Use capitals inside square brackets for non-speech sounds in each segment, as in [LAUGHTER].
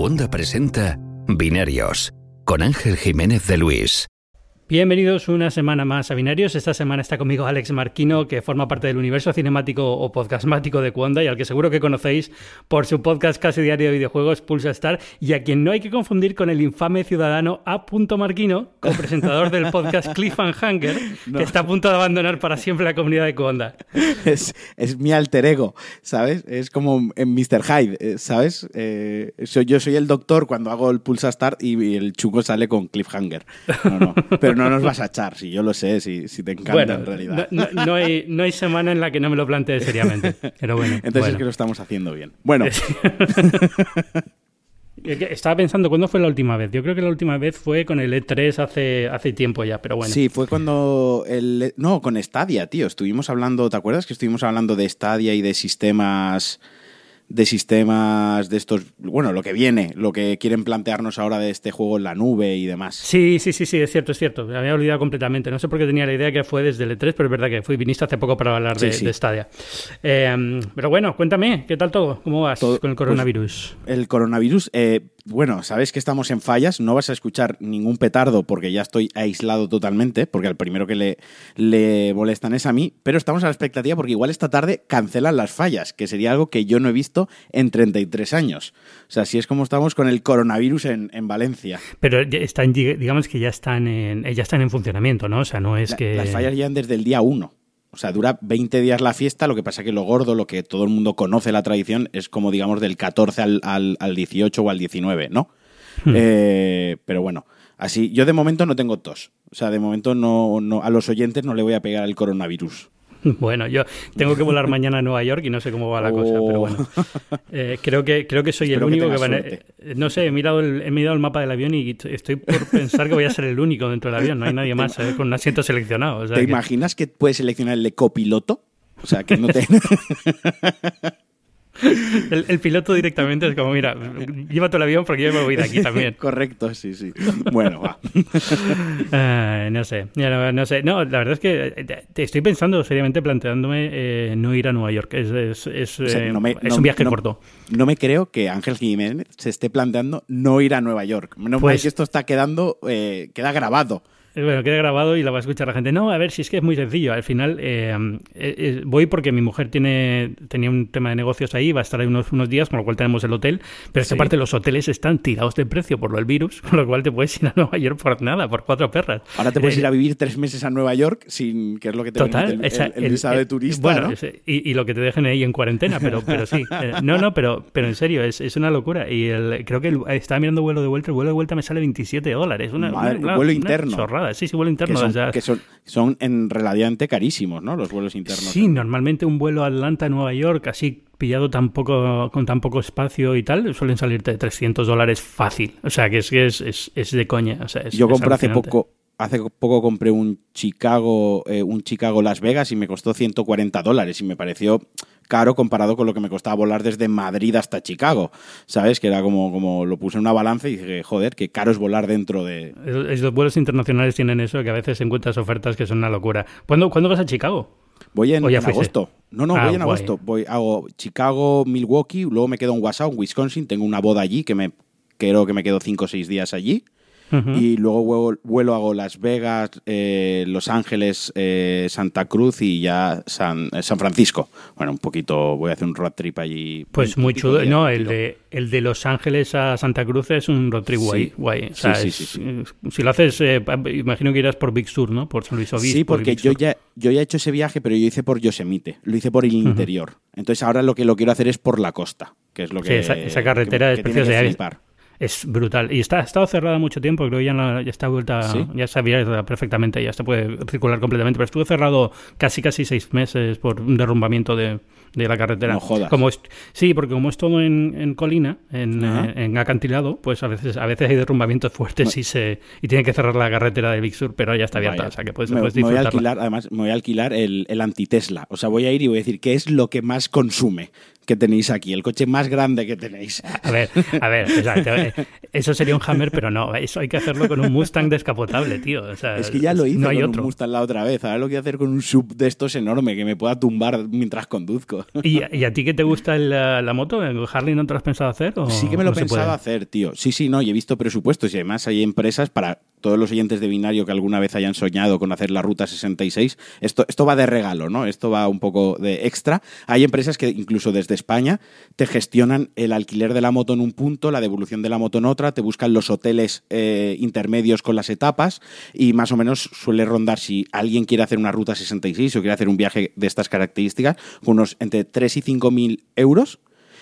Cuonda presenta Binarios con Ángel Jiménez de Luis. Bienvenidos una semana más a Binarios. Esta semana está conmigo Alex Marquino, que forma parte del universo cinemático o podcastmático de Cuonda y al que seguro que conocéis por su podcast casi diario de videojuegos Pulsa Star y a quien no hay que confundir con el infame ciudadano A. Marquino, copresentador del podcast [LAUGHS] Cliff and Hunger, que está a punto de abandonar para siempre la comunidad de Cuonda. Es, mi alter ego, ¿sabes? Es como en Mr. Hyde, eh, ¿sabes? Eh, yo soy el doctor cuando hago el Pulsa Start y el chungo sale con Cliffhanger. No, no. Pero no nos vas a echar, si yo lo sé, si, si te encanta en realidad. No, hay, no hay semana en la que no me lo plantee seriamente. Pero bueno. [LAUGHS] Entonces es que lo estamos haciendo bien. Bueno. [LAUGHS] Estaba pensando, ¿cuándo fue la última vez? Yo creo que la última vez fue con el E3 hace, hace tiempo ya, pero bueno. Sí, fue cuando el... No, con Stadia, tío. Estuvimos hablando, ¿te acuerdas que estuvimos hablando de Stadia y de sistemas de sistemas de estos, bueno, lo que viene, lo que quieren plantearnos ahora de este juego en la nube y demás. Sí, sí, sí, sí, es cierto, es cierto. Me había olvidado completamente. No sé por qué tenía la idea que fue desde el E3, pero es verdad que fui viniste hace poco para hablar de, Stadia. Eh, pero bueno, cuéntame, ¿qué tal todo? ¿Cómo vas con el pues, coronavirus? el coronavirus, eh, bueno, sabes que estamos en fallas, no vas a escuchar ningún petardo porque ya estoy aislado totalmente, porque al primero que le, le molestan es a mí, pero estamos a la expectativa porque igual esta tarde cancelan las fallas, que sería algo que yo no he visto en 33 años. O sea, así es como estamos con el coronavirus en, Valencia. Pero están, digamos que ya están, en, ya están en funcionamiento, ¿no? O sea, no es que... Las fallas llegan desde el día 1. O sea, dura 20 días la fiesta, lo que pasa que lo gordo, lo que todo el mundo conoce la tradición, es como digamos del 14 al, al, 18 o al 19, ¿no? Hmm. Eh, pero bueno, así, yo de momento no tengo tos. O sea, de momento no, no, a los oyentes no le voy a pegar el coronavirus. [LAUGHS] Bueno, yo tengo que volar mañana a Nueva York y no sé cómo va la cosa, pero bueno. Oh. Eh, creo, que, creo que soy el único que, va a... Eh, no sé, he mirado, el, he mirado el mapa del avión y estoy por pensar que voy a ser el único dentro del avión. No hay nadie más ¿eh? con un asiento seleccionado. ¿Te imaginas que puedes seleccionar el de copiloto? O sea, que no te... [LAUGHS] [LAUGHS] El, piloto directamente es como, mira, llévate el avión porque yo me voy de aquí también. Correcto, sí, sí. Bueno, va. [LAUGHS] no sé, no, sé. No, la verdad es que eh, te estoy pensando seriamente planteándome eh, no ir a Nueva York. Es, es, eh, un viaje corto. No me creo que Ángel Jiménez se esté planteando no ir a Nueva York. No pues, que esto está quedando, queda grabado. Eh, bueno, queda grabado y la va a escuchar la gente. No, a ver, si es que es muy sencillo. Al final eh, eh, voy porque mi mujer tiene tenía un tema de negocios ahí, va a estar ahí unos, unos días, con lo cual tenemos el hotel. Pero esta parte los hoteles están tirados de precio por lo del virus, [LAUGHS] con lo cual te puedes ir a Nueva York por nada, por cuatro perras. Ahora te puedes ir a vivir tres meses a Nueva York sin que es lo que te Total, el, el, visado de turista. Bueno, y, lo que te dejen ahí en cuarentena, pero, [LAUGHS] pero sí. no, no, pero, pero en serio, es, es una locura. Y el, creo que estaba mirando vuelo de vuelta, el vuelo de vuelta me sale 27 dólares. Una, vuelo interno. Chorrada, sí, sí, vuelo interno que son, son, en relativamente carísimos, ¿no? Los vuelos internos. Sí, normalmente un vuelo Atlanta-Nueva York, así pillado tan poco, con tan poco espacio y tal, suelen salirte de 300 dólares fácil. O sea, que es, es, es, de coña. Yo compré hace poco hace poco compré un Chicago, eh, un Chicago Las Vegas y me costó 140 dólares y me pareció caro comparado con lo que me costaba volar desde Madrid hasta Chicago. ¿Sabes? Que era como, como lo puse en una balanza y dije, joder, qué caro es volar dentro de. Los vuelos internacionales tienen eso, que a veces encuentras ofertas que son una locura. ¿Cuándo, ¿cuándo vas a Chicago? Voy en, agosto. No, no, voy ah, en agosto. Voy, hago Chicago, Milwaukee, luego me quedo en Wausau, en Wisconsin. Tengo una boda allí que me creo que me quedo 5 o 6 días allí. Y luego vuelo, hago Las Vegas, eh, Los Ángeles, eh, Santa Cruz y ya San, eh, San, Francisco. Bueno, un poquito, voy a hacer un road trip allí. Pues muy chulo. No, el de, el de Los Ángeles a Santa Cruz es un road trip guay. guay. sí, sí, sí, Si lo haces, imagino que irás por Big Sur, ¿no? Por San Luis Obispo. Sí, porque yo ya, yo ya he hecho ese viaje, pero yo hice por Yosemite. Lo hice por el interior. Entonces ahora lo que lo quiero hacer es por la costa, que es lo que. esa, carretera es preciosa es brutal. Y está, ha estado cerrada mucho tiempo, creo que ya, ya está vuelta, ya está abierta perfectamente, ya se puede circular completamente, pero estuvo cerrado casi casi seis meses por un derrumbamiento de, de la carretera. No jodas. Como sí, porque como es todo en, en colina, en, eh, en, acantilado, pues a veces a veces hay derrumbamientos fuertes y se y tiene que cerrar la carretera de Big Sur, pero ya está abierta, o sea que puedes, me, voy a alquilar, además me voy a alquilar el, el anti-Tesla, o sea, voy a ir y voy a decir qué es lo que más consume que tenéis aquí, el coche más grande que tenéis. A ver, a ver, eh, eso sería un Hammer, pero no, eso hay que hacerlo con un Mustang descapotable, tío. es que ya lo hice con un Mustang la otra vez, ahora lo quiero hacer con un sub de estos enorme que me pueda tumbar mientras conduzco. ¿Y, a ti qué te gusta la, moto? ¿Harley no te lo has pensado hacer? sí que me lo he pensado hacer, tío. Sí, sí, no, y he visto presupuestos y además hay empresas para todos los oyentes de binario que alguna vez hayan soñado con hacer la ruta 66, esto, esto va de regalo, ¿no? Esto va un poco de extra. Hay empresas que incluso desde España te gestionan el alquiler de la moto en un punto, la devolución de la moto en otra, te buscan los hoteles eh, intermedios con las etapas y más o menos suele rondar si alguien quiere hacer una ruta 66 o quiere hacer un viaje de estas características, unos entre 3 y 5 mil euros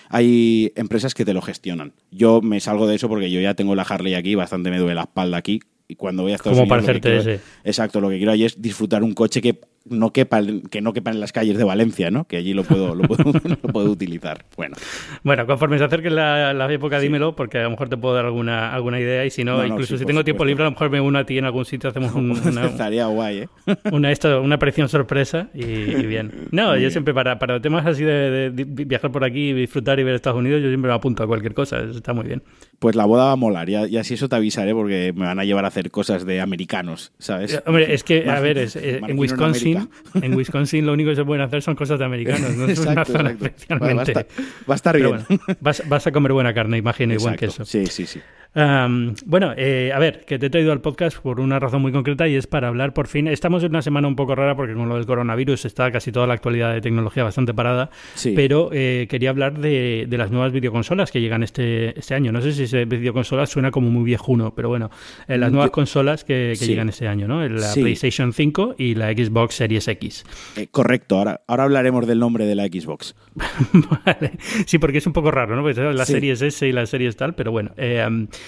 hay empresas que te lo gestionan. Yo me salgo de eso porque yo ya tengo la Harley aquí, bastante me duele la espalda aquí y cuando voy a Estados Como para hacerte ese. Exacto, lo que quiero ahí es disfrutar un coche que no quepa, que no quepa en las calles de Valencia, ¿no? Que allí lo puedo, lo puedo, [LAUGHS] utilizar. Bueno. Bueno, conforme se acerque la, la época, dímelo, porque a lo mejor te puedo dar alguna, alguna idea y si no, incluso si tengo tiempo libre, a lo mejor me uno a ti en algún sitio, hacemos [LAUGHS] una... Estaría guay, ¿eh? [LAUGHS] Una, esto, una aparición sorpresa y, bien. No, yo siempre para, para temas así de, viajar por aquí, disfrutar y ver Estados Unidos, yo siempre me apunto a cualquier cosa, está muy bien. Pues la boda va a molar, y, así eso te avisaré porque me van a llevar a hacer cosas de americanos, ¿sabes? Hombre, es que, a ver, es, eh, en Wisconsin, en Wisconsin Wisconsin lo único que se pueden hacer son cosas de americanos, no [LAUGHS] es una zona especialmente. va, a estar, bien. vas, a comer buena carne, imagino, igual que eso. Sí, sí, sí bueno, eh, a ver, que te he traído al podcast por una razón muy concreta y es para hablar por fin. Estamos en una semana un poco rara porque con lo del coronavirus está casi toda la actualidad de tecnología bastante parada, pero eh, quería hablar de, las nuevas videoconsolas que llegan este, este año. No sé si ese videoconsolas suena como muy viejuno, pero bueno, eh, las nuevas consolas que, llegan este año, ¿no? La PlayStation 5 y la Xbox Series X. correcto, ahora, ahora hablaremos del nombre de la Xbox. [LAUGHS] vale. Sí, porque es un poco raro, ¿no? Pues la Series S y la Series tal, pero bueno.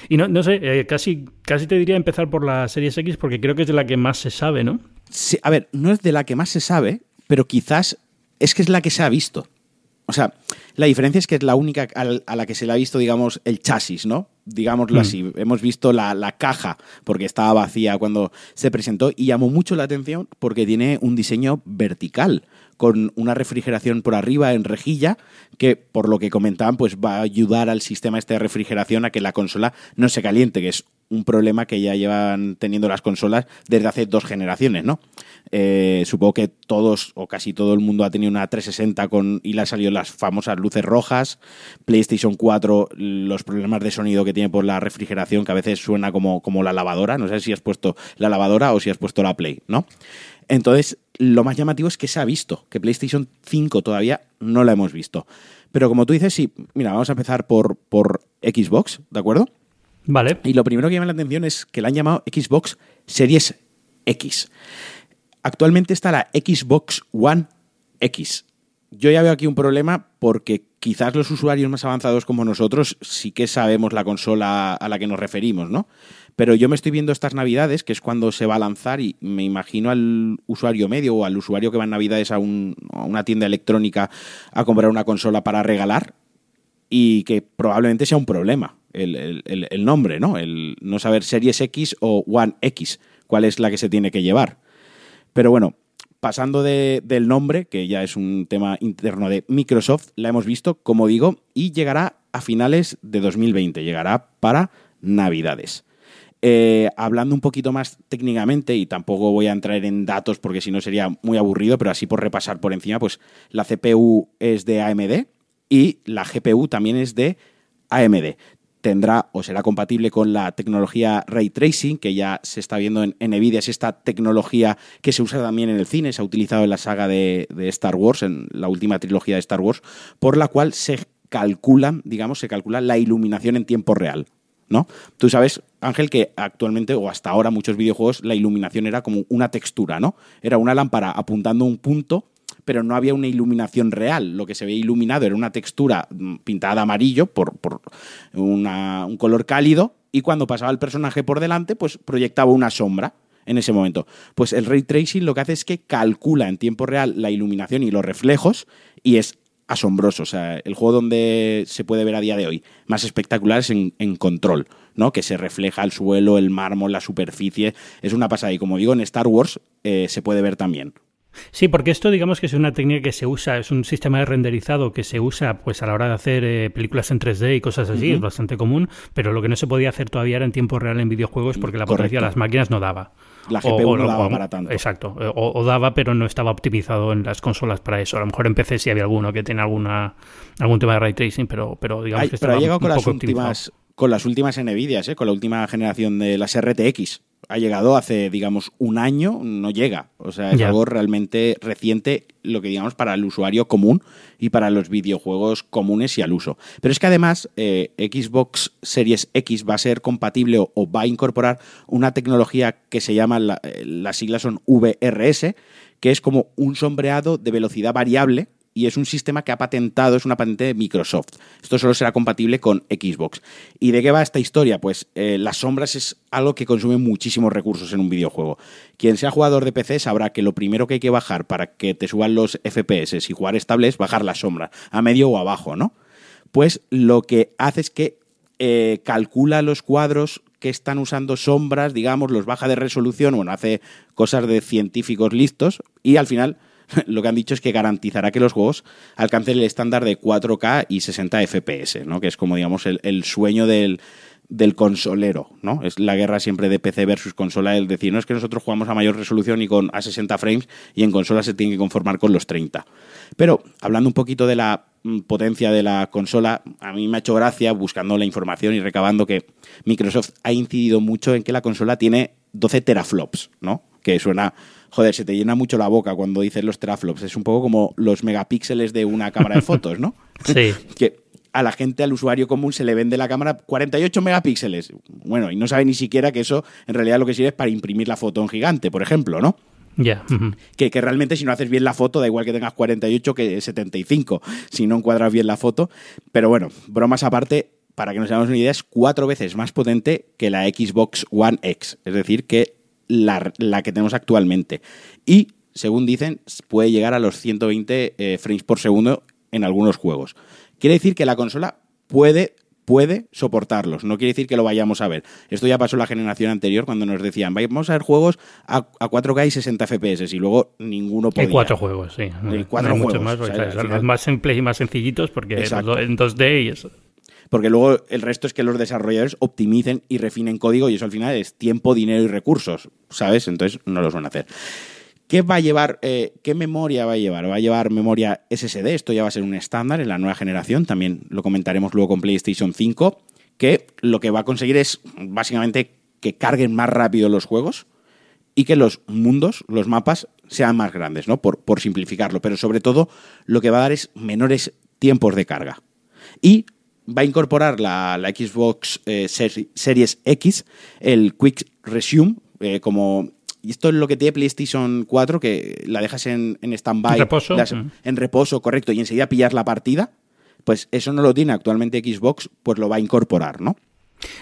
Y no, no sé, eh, casi, casi te diría empezar por la Series X porque creo que es de la que más se sabe, ¿no? Sí, a ver, no es de la que más se sabe, pero quizás es que es la que se ha visto. O sea, la diferencia es que es la única a la que se le ha visto, digamos, el chasis, ¿no? Digámoslo mm. así. Hemos visto la, la, caja porque estaba vacía cuando se presentó y llamó mucho la atención porque tiene un diseño vertical con una refrigeración por arriba en rejilla, que por lo que comentaban, pues va a ayudar al sistema este de refrigeración a que la consola no se caliente, que es un problema que ya llevan teniendo las consolas desde hace dos generaciones, ¿no? Eh, supongo que todos o casi todo el mundo ha tenido una 360 con y le han salido las famosas luces rojas. PlayStation 4, los problemas de sonido que tiene por la refrigeración, que a veces suena como, como la lavadora. No sé si has puesto la lavadora o si has puesto la Play, ¿no? Entonces, lo más llamativo es que se ha visto, que PlayStation 5 todavía no la hemos visto. Pero como tú dices, sí, mira, vamos a empezar por, por Xbox, ¿de acuerdo? Vale. Y lo primero que llama la atención es que la han llamado Xbox Series X. Actualmente está la Xbox One X. Yo ya veo aquí un problema porque quizás los usuarios más avanzados como nosotros sí que sabemos la consola a la que nos referimos, ¿no? Pero yo me estoy viendo estas navidades, que es cuando se va a lanzar, y me imagino al usuario medio o al usuario que va en navidades a, una tienda electrónica a comprar una consola para regalar, y que probablemente sea un problema el, nombre, ¿no? El no saber Series X o One X, cuál es la que se tiene que llevar. Pero bueno, pasando del nombre, que ya es un tema interno de Microsoft, la hemos visto, como digo, y llegará a finales de 2020, llegará para Navidades. Eh, hablando un poquito más técnicamente, y tampoco voy a entrar en datos porque si no sería muy aburrido, pero así por repasar por encima, pues la CPU es de AMD y la GPU también es de AMD. Tendrá o será compatible con la tecnología Ray Tracing, que ya se está viendo en, Nvidia, es esta tecnología que se usa también en el cine, se ha utilizado en la saga de, de Star Wars, en la última trilogía de Star Wars, por la cual se calcula, digamos, se calcula la iluminación en tiempo real. ¿No? Tú sabes, Ángel, que actualmente o hasta ahora muchos videojuegos la iluminación era como una textura, ¿no? Era una lámpara apuntando un punto, pero no había una iluminación real. Lo que se veía iluminado era una textura mm, pintada amarillo por, un color cálido y cuando pasaba el personaje por delante, pues proyectaba una sombra en ese momento. Pues el ray tracing lo que hace es que calcula en tiempo real la iluminación y los reflejos y es asombroso. O sea, el juego donde se puede ver a día de hoy más espectacular es en, Control, ¿no? Que se refleja el suelo, el mármol, la superficie. Es una pasada. Y como digo, en Star Wars eh, se puede ver también. Sí, porque esto digamos que es una técnica que se usa, es un sistema de renderizado que se usa pues a la hora de hacer eh, películas en 3D y cosas así, es bastante común, pero lo que no se podía hacer todavía era en tiempo real en videojuegos porque la potencia de las máquinas no daba. La GPU no daba para tanto. Exacto, o, daba pero no estaba optimizado en las consolas para eso. A lo mejor en PC sí había alguno que tiene alguna algún tema de ray tracing, pero, pero digamos que pero ha llegado con las últimas con las últimas Nvidia, ¿eh? con la última generación de las RTX ha llegado hace, digamos, un año, no llega. O sea, es algo realmente reciente, lo que digamos, para el usuario común y para los videojuegos comunes y al uso. Pero es que además, eh, Xbox Series X va a ser compatible o, va a incorporar una tecnología que se llama, eh, las siglas son VRS, que es como un sombreado de velocidad variable y es un sistema que ha patentado, es una patente de Microsoft. Esto solo será compatible con Xbox. ¿Y de qué va esta historia? Pues eh, las sombras es algo que consume muchísimos recursos en un videojuego. Quien sea jugador de PC sabrá que lo primero que hay que bajar para que te suban los FPS y jugar estable es bajar la sombra, a medio o abajo, ¿no? Pues lo que hace es que eh, calcula los cuadros que están usando sombras, digamos, los baja de resolución, bueno, hace cosas de científicos listos y al final [LAUGHS] lo que han dicho es que garantizará que los juegos alcancen el estándar de 4K y 60 FPS, ¿no? que es como digamos el, sueño del, consolero, ¿no? Es la guerra siempre de PC versus consola, el decir, no es que nosotros jugamos a mayor resolución y con a 60 frames y en consola se tiene que conformar con los 30. Pero hablando un poquito de la mm, potencia de la consola, a mí me ha hecho gracia buscando la información y recabando que Microsoft ha incidido mucho en que la consola tiene 12 teraflops, ¿no? Que suena joder, se te llena mucho la boca cuando dices los teraflops. Es un poco como los megapíxeles de una cámara de fotos, ¿no? [LAUGHS] Sí. que a la gente, al usuario común, se le vende la cámara 48 megapíxeles. Bueno, y no sabe ni siquiera que eso en realidad lo que sirve es para imprimir la foto en gigante, por ejemplo, ¿no? Ya. que, que, realmente si no haces bien la foto, da igual que tengas 48 que 75, si no encuadras bien la foto. Pero bueno, bromas aparte, para que nos hagamos una idea, es cuatro veces más potente que la Xbox One X. Es decir, que la, que tenemos actualmente. Y, según dicen, puede llegar a los 120 eh, frames por segundo en algunos juegos. Quiere decir que la consola puede puede soportarlos. No quiere decir que lo vayamos a ver. Esto ya pasó la generación anterior cuando nos decían, vamos a ver juegos a, 4K y 60 FPS y luego ninguno podía. Hay cuatro juegos, sí. Hay cuatro juegos. Más, más simples y más sencillitos porque en 2D y eso porque luego el resto es que los desarrolladores optimicen y refinen código y eso al final es tiempo, dinero y recursos, ¿sabes? Entonces no los van a hacer. ¿Qué va a llevar? Eh, ¿Qué memoria va a llevar? Va a llevar memoria SSD, esto ya va a ser un estándar en la nueva generación, también lo comentaremos luego con PlayStation 5, que lo que va a conseguir es básicamente que carguen más rápido los juegos y que los mundos, los mapas, sean más grandes, ¿no? Por, por simplificarlo, pero sobre todo lo que va a dar es menores tiempos de carga. Y va a incorporar la, Xbox eh, Series X, el Quick Resume, eh, como y esto es lo que tiene PlayStation 4, que la dejas en, en stand-by. En reposo. En reposo, correcto, y enseguida pillas la partida. Pues eso no lo tiene actualmente Xbox, pues lo va a incorporar, ¿no?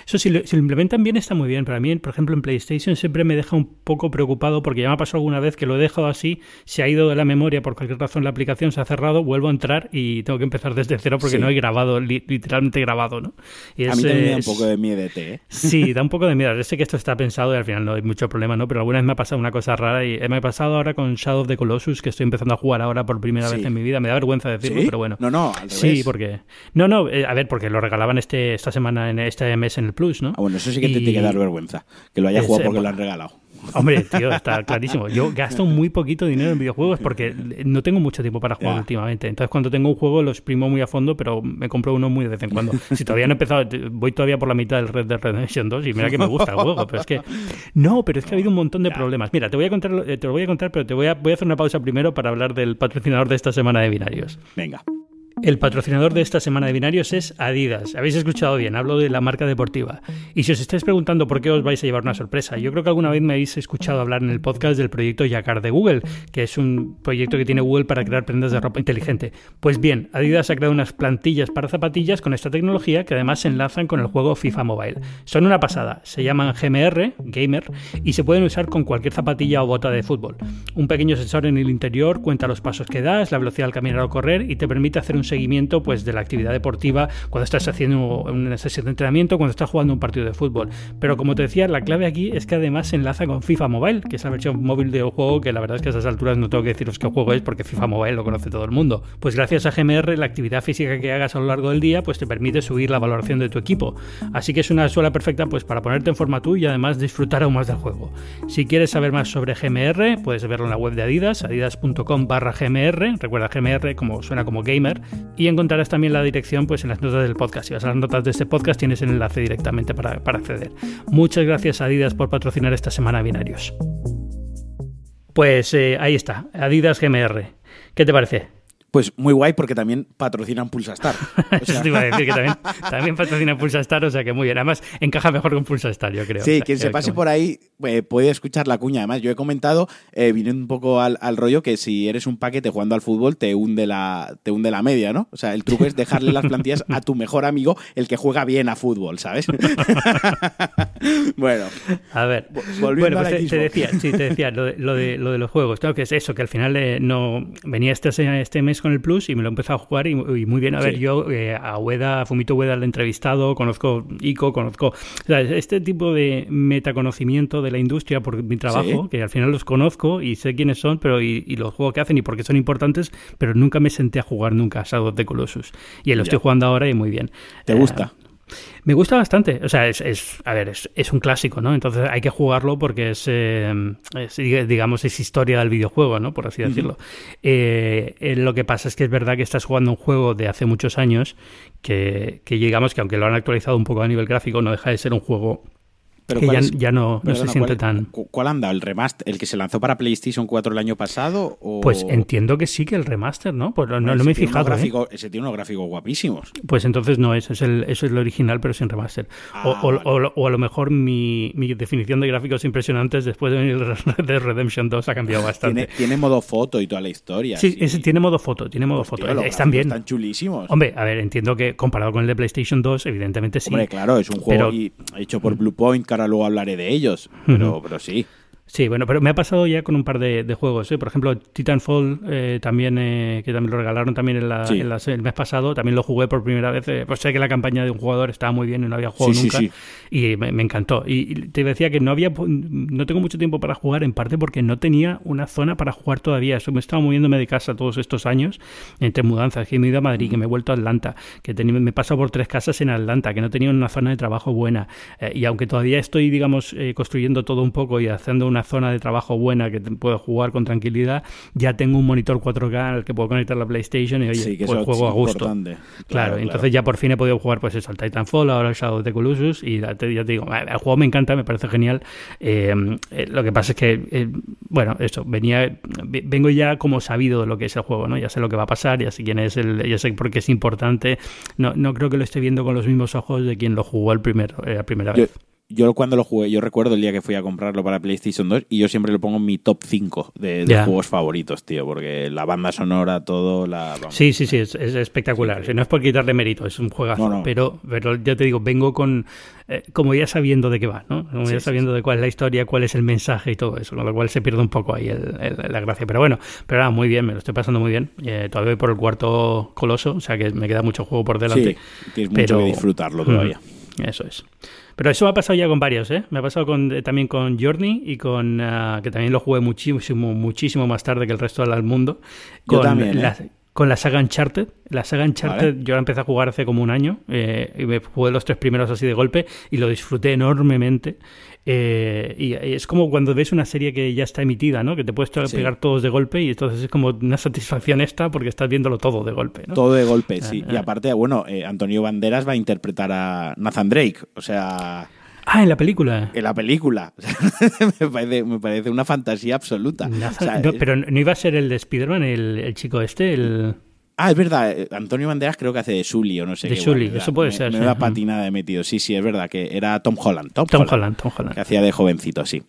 Eso si lo, implementan bien está muy bien. Para mí, por ejemplo, en PlayStation siempre me deja un poco preocupado porque ya me ha pasado alguna vez que lo he dejado así, se ha ido de la memoria por cualquier razón la aplicación, se ha cerrado, vuelvo a entrar y tengo que empezar desde cero porque no he grabado, literalmente grabado, ¿no? a mí también me da un poco de miedo, ¿eh? [LAUGHS] Sí, da un poco de miedo. Sé que esto está pensado y al final no hay mucho problema, ¿no? Pero alguna vez me ha pasado una cosa rara y me ha pasado ahora con Shadow of the Colossus, que estoy empezando a jugar ahora por primera vez en mi vida. Me da vergüenza decirlo, pero bueno. No, no, Sí, porque... No, no, eh, a ver, porque lo regalaban este, esta semana en este mes en el Plus, ¿no? Ah, bueno, eso sí que te tiene que dar vergüenza, que lo haya jugado porque lo han regalado. [LAUGHS] Hombre, tío, está clarísimo. Yo gasto muy poquito dinero en videojuegos porque no tengo mucho tiempo para jugar últimamente. Entonces, cuando tengo un juego, lo exprimo muy a fondo, pero me compro uno muy de vez en cuando. [LAUGHS] Si todavía no he empezado, voy todavía por la mitad del Red Dead Redemption 2 y mira que me gusta el juego, pero es que. No, pero es que ha habido un montón de problemas. Mira, te voy a contar, eh, te lo voy a contar, pero te voy a, voy a hacer una pausa primero para hablar del patrocinador de esta semana de binarios. Venga. El patrocinador de esta semana de binarios es Adidas. Habéis escuchado bien, hablo de la marca deportiva. Y si os estáis preguntando por qué os vais a llevar una sorpresa, yo creo que alguna vez me habéis escuchado hablar en el podcast del proyecto Yacar de Google, que es un proyecto que tiene Google para crear prendas de ropa inteligente. Pues bien, Adidas ha creado unas plantillas para zapatillas con esta tecnología que además se enlazan con el juego FIFA Mobile. Son una pasada, se llaman GMR, Gamer, y se pueden usar con cualquier zapatilla o bota de fútbol. Un pequeño sensor en el interior cuenta los pasos que das, la velocidad al caminar o correr y te permite hacer un seguimiento pues, de la actividad deportiva cuando estás haciendo una sesión de entrenamiento, cuando estás jugando un partido de fútbol. Pero como te decía, la clave aquí es que además se enlaza con FIFA Mobile, que es la versión móvil del juego que la verdad es que a esas alturas no tengo que deciros qué juego es porque FIFA Mobile lo conoce todo el mundo. Pues gracias a GMR, la actividad física que hagas a lo largo del día pues te permite subir la valoración de tu equipo. Así que es una suela perfecta pues para ponerte en forma tú y además disfrutar aún más del juego. Si quieres saber más sobre GMR, puedes verlo en la web de Adidas, adidas.com barra GMR, recuerda GMR como suena como gamer, y encontrarás también la dirección pues en las notas del podcast. Si vas a las notas de este podcast tienes el enlace directamente para, para acceder. Muchas gracias Adidas por patrocinar esta semana binarios. Pues eh, ahí está, Adidas GMR. ¿Qué te parece? Pues muy guay porque también patrocinan Pulsastar. [LAUGHS] O sea... iba a decir que también, también patrocinan Pulsastar, o sea que muy bien. Además, encaja mejor con Pulsastar, yo creo. Sí, quien se pase por ahí eh, puede escuchar la cuña. Además, yo he comentado, eh, viniendo un poco al, rollo, que si eres un paquete jugando al fútbol, te hunde, la, te hunde la media, ¿no? O sea, el truco es dejarle las plantillas a tu mejor amigo, el que juega bien a fútbol, ¿sabes? [LAUGHS] bueno. A ver. Volviendo bueno, pues te, decía, sí, te decía lo de, lo de, lo de los juegos. Claro que es eso, que al final eh, no venía este, este mes con el Plus y me lo he empezado a jugar y, muy bien. A ver, yo eh, a Ueda, a Fumito Ueda le he entrevistado, conozco ICO, conozco... este tipo de metaconocimiento de la industria por mi trabajo, que al final los conozco y sé quiénes son pero y, los juegos que hacen y por qué son importantes, pero nunca me senté a jugar nunca a Shadow of the Colossus. Y lo estoy jugando ahora y muy bien. ¿Te gusta? Eh, me gusta bastante. O sea, es, a ver, es, un clásico, ¿no? Entonces hay que jugarlo porque eh, es, digamos, es historia del videojuego, ¿no? Por así decirlo. Eh, eh, lo que pasa es que es verdad que estás jugando un juego de hace muchos años que, que digamos que aunque lo han actualizado un poco a nivel gráfico, no deja de ser un juego pero que ya, no, se siente tan... ¿Cuál anda? ¿El remaster? ¿El que se lanzó para PlayStation 4 el año pasado? Pues entiendo que sí que el remaster, ¿no? Pues no, me he fijado. ¿eh? Ese tiene unos gráficos guapísimos. Pues entonces no es, es el, es el original, pero sin remaster. Ah, o, a lo mejor mi, definición de gráficos impresionantes después de [LAUGHS] de Redemption 2 ha cambiado bastante. Tiene, modo foto y toda la historia. Sí, Ese, tiene modo foto, tiene modo foto. Están bien. Están chulísimos. Hombre, a ver, entiendo que comparado con el de PlayStation 2, evidentemente sí. Hombre, claro, es un juego hecho por Bluepoint, que ahora luego hablaré de ellos, pero, pero sí. Sí, bueno, pero me ha pasado ya con un par de, juegos. ¿eh? Por ejemplo, Titanfall, eh, también, eh, que también lo regalaron también en, la, el mes pasado, también lo jugué por primera vez. Eh, pues sé que la campaña de un jugador estaba muy bien y no había jugado nunca. y me, encantó. Y, te decía que no había no tengo mucho tiempo para jugar, en parte porque no tenía una zona para jugar todavía. Eso me estaba moviéndome de casa todos estos años, entre mudanzas, que me he ido a Madrid, que me he vuelto a Atlanta, que me he pasado por tres casas en Atlanta, que no tenía una zona de trabajo buena. y aunque todavía estoy, digamos, construyendo todo un poco y haciendo una zona de trabajo buena que puedo jugar con tranquilidad, ya tengo un monitor 4K al que puedo conectar la PlayStation y oye, pues juego a gusto. Claro, entonces ya por fin he podido jugar pues eso, al Titanfall, ahora el Shadow the Colossus y ya te, digo, el juego me encanta, me parece genial. Eh, eh, lo que pasa es que, eh, bueno, eso, venía, vengo ya como sabido de lo que es el juego, ¿no? Ya sé lo que va a pasar, ya sé quién es el, ya sé por qué es importante. No, no creo que lo esté viendo con los mismos ojos de quien lo jugó el primer, la primera vez yo cuando lo jugué, yo recuerdo el día que fui a comprarlo para PlayStation 2 y yo siempre lo pongo en mi top 5 de, juegos favoritos, tío, porque la banda sonora, todo, la... sí, sí, sí, es, espectacular. no es por quitarle mérito, es un juegazo, Pero, pero ya te digo, vengo con, eh, como ya sabiendo de qué va, ¿no? Como ya sabiendo de cuál es la historia, cuál es el mensaje y todo eso, con lo cual se pierde un poco ahí la gracia. Pero bueno, pero nada, muy bien, me lo estoy pasando muy bien. Eh, todavía voy por el cuarto coloso, o sea que me queda mucho juego por delante. Sí, tienes mucho que disfrutarlo todavía. eso es. Pero eso me ha pasado ya con varios, ¿eh? Me ha pasado con, eh, también con Journey y con... Ah, que también lo jugué muchísimo, muchísimo más tarde que el resto del mundo. Con también, ¿eh? la, con la saga Uncharted. La saga Uncharted yo la empecé a jugar hace como un año eh, y me jugué los tres primeros así de golpe y lo disfruté enormemente. Eh, y es como cuando ves una serie que ya está emitida, ¿no? Que te puedes pegar todos de golpe y entonces es como una satisfacción esta porque estás viéndolo todo de golpe, ¿no? Todo de golpe, sí. Ah, y ah. aparte, bueno, eh, Antonio Banderas va a interpretar a Nathan Drake, o sea... Ah, en la película. En la película. [LAUGHS] me, parece, una fantasía absoluta. pero no iba a ser el de Spider-Man, el, chico este, el... Ah, es verdad. Eh, Antonio Banderas creo que hace de Sully o no sé de qué. Sully, eso puede ser. Me, da patinada de metido. Sí, sí, es verdad que era Tom Holland. Tom, Holland, Tom Holland. Que hacía de jovencito, sí.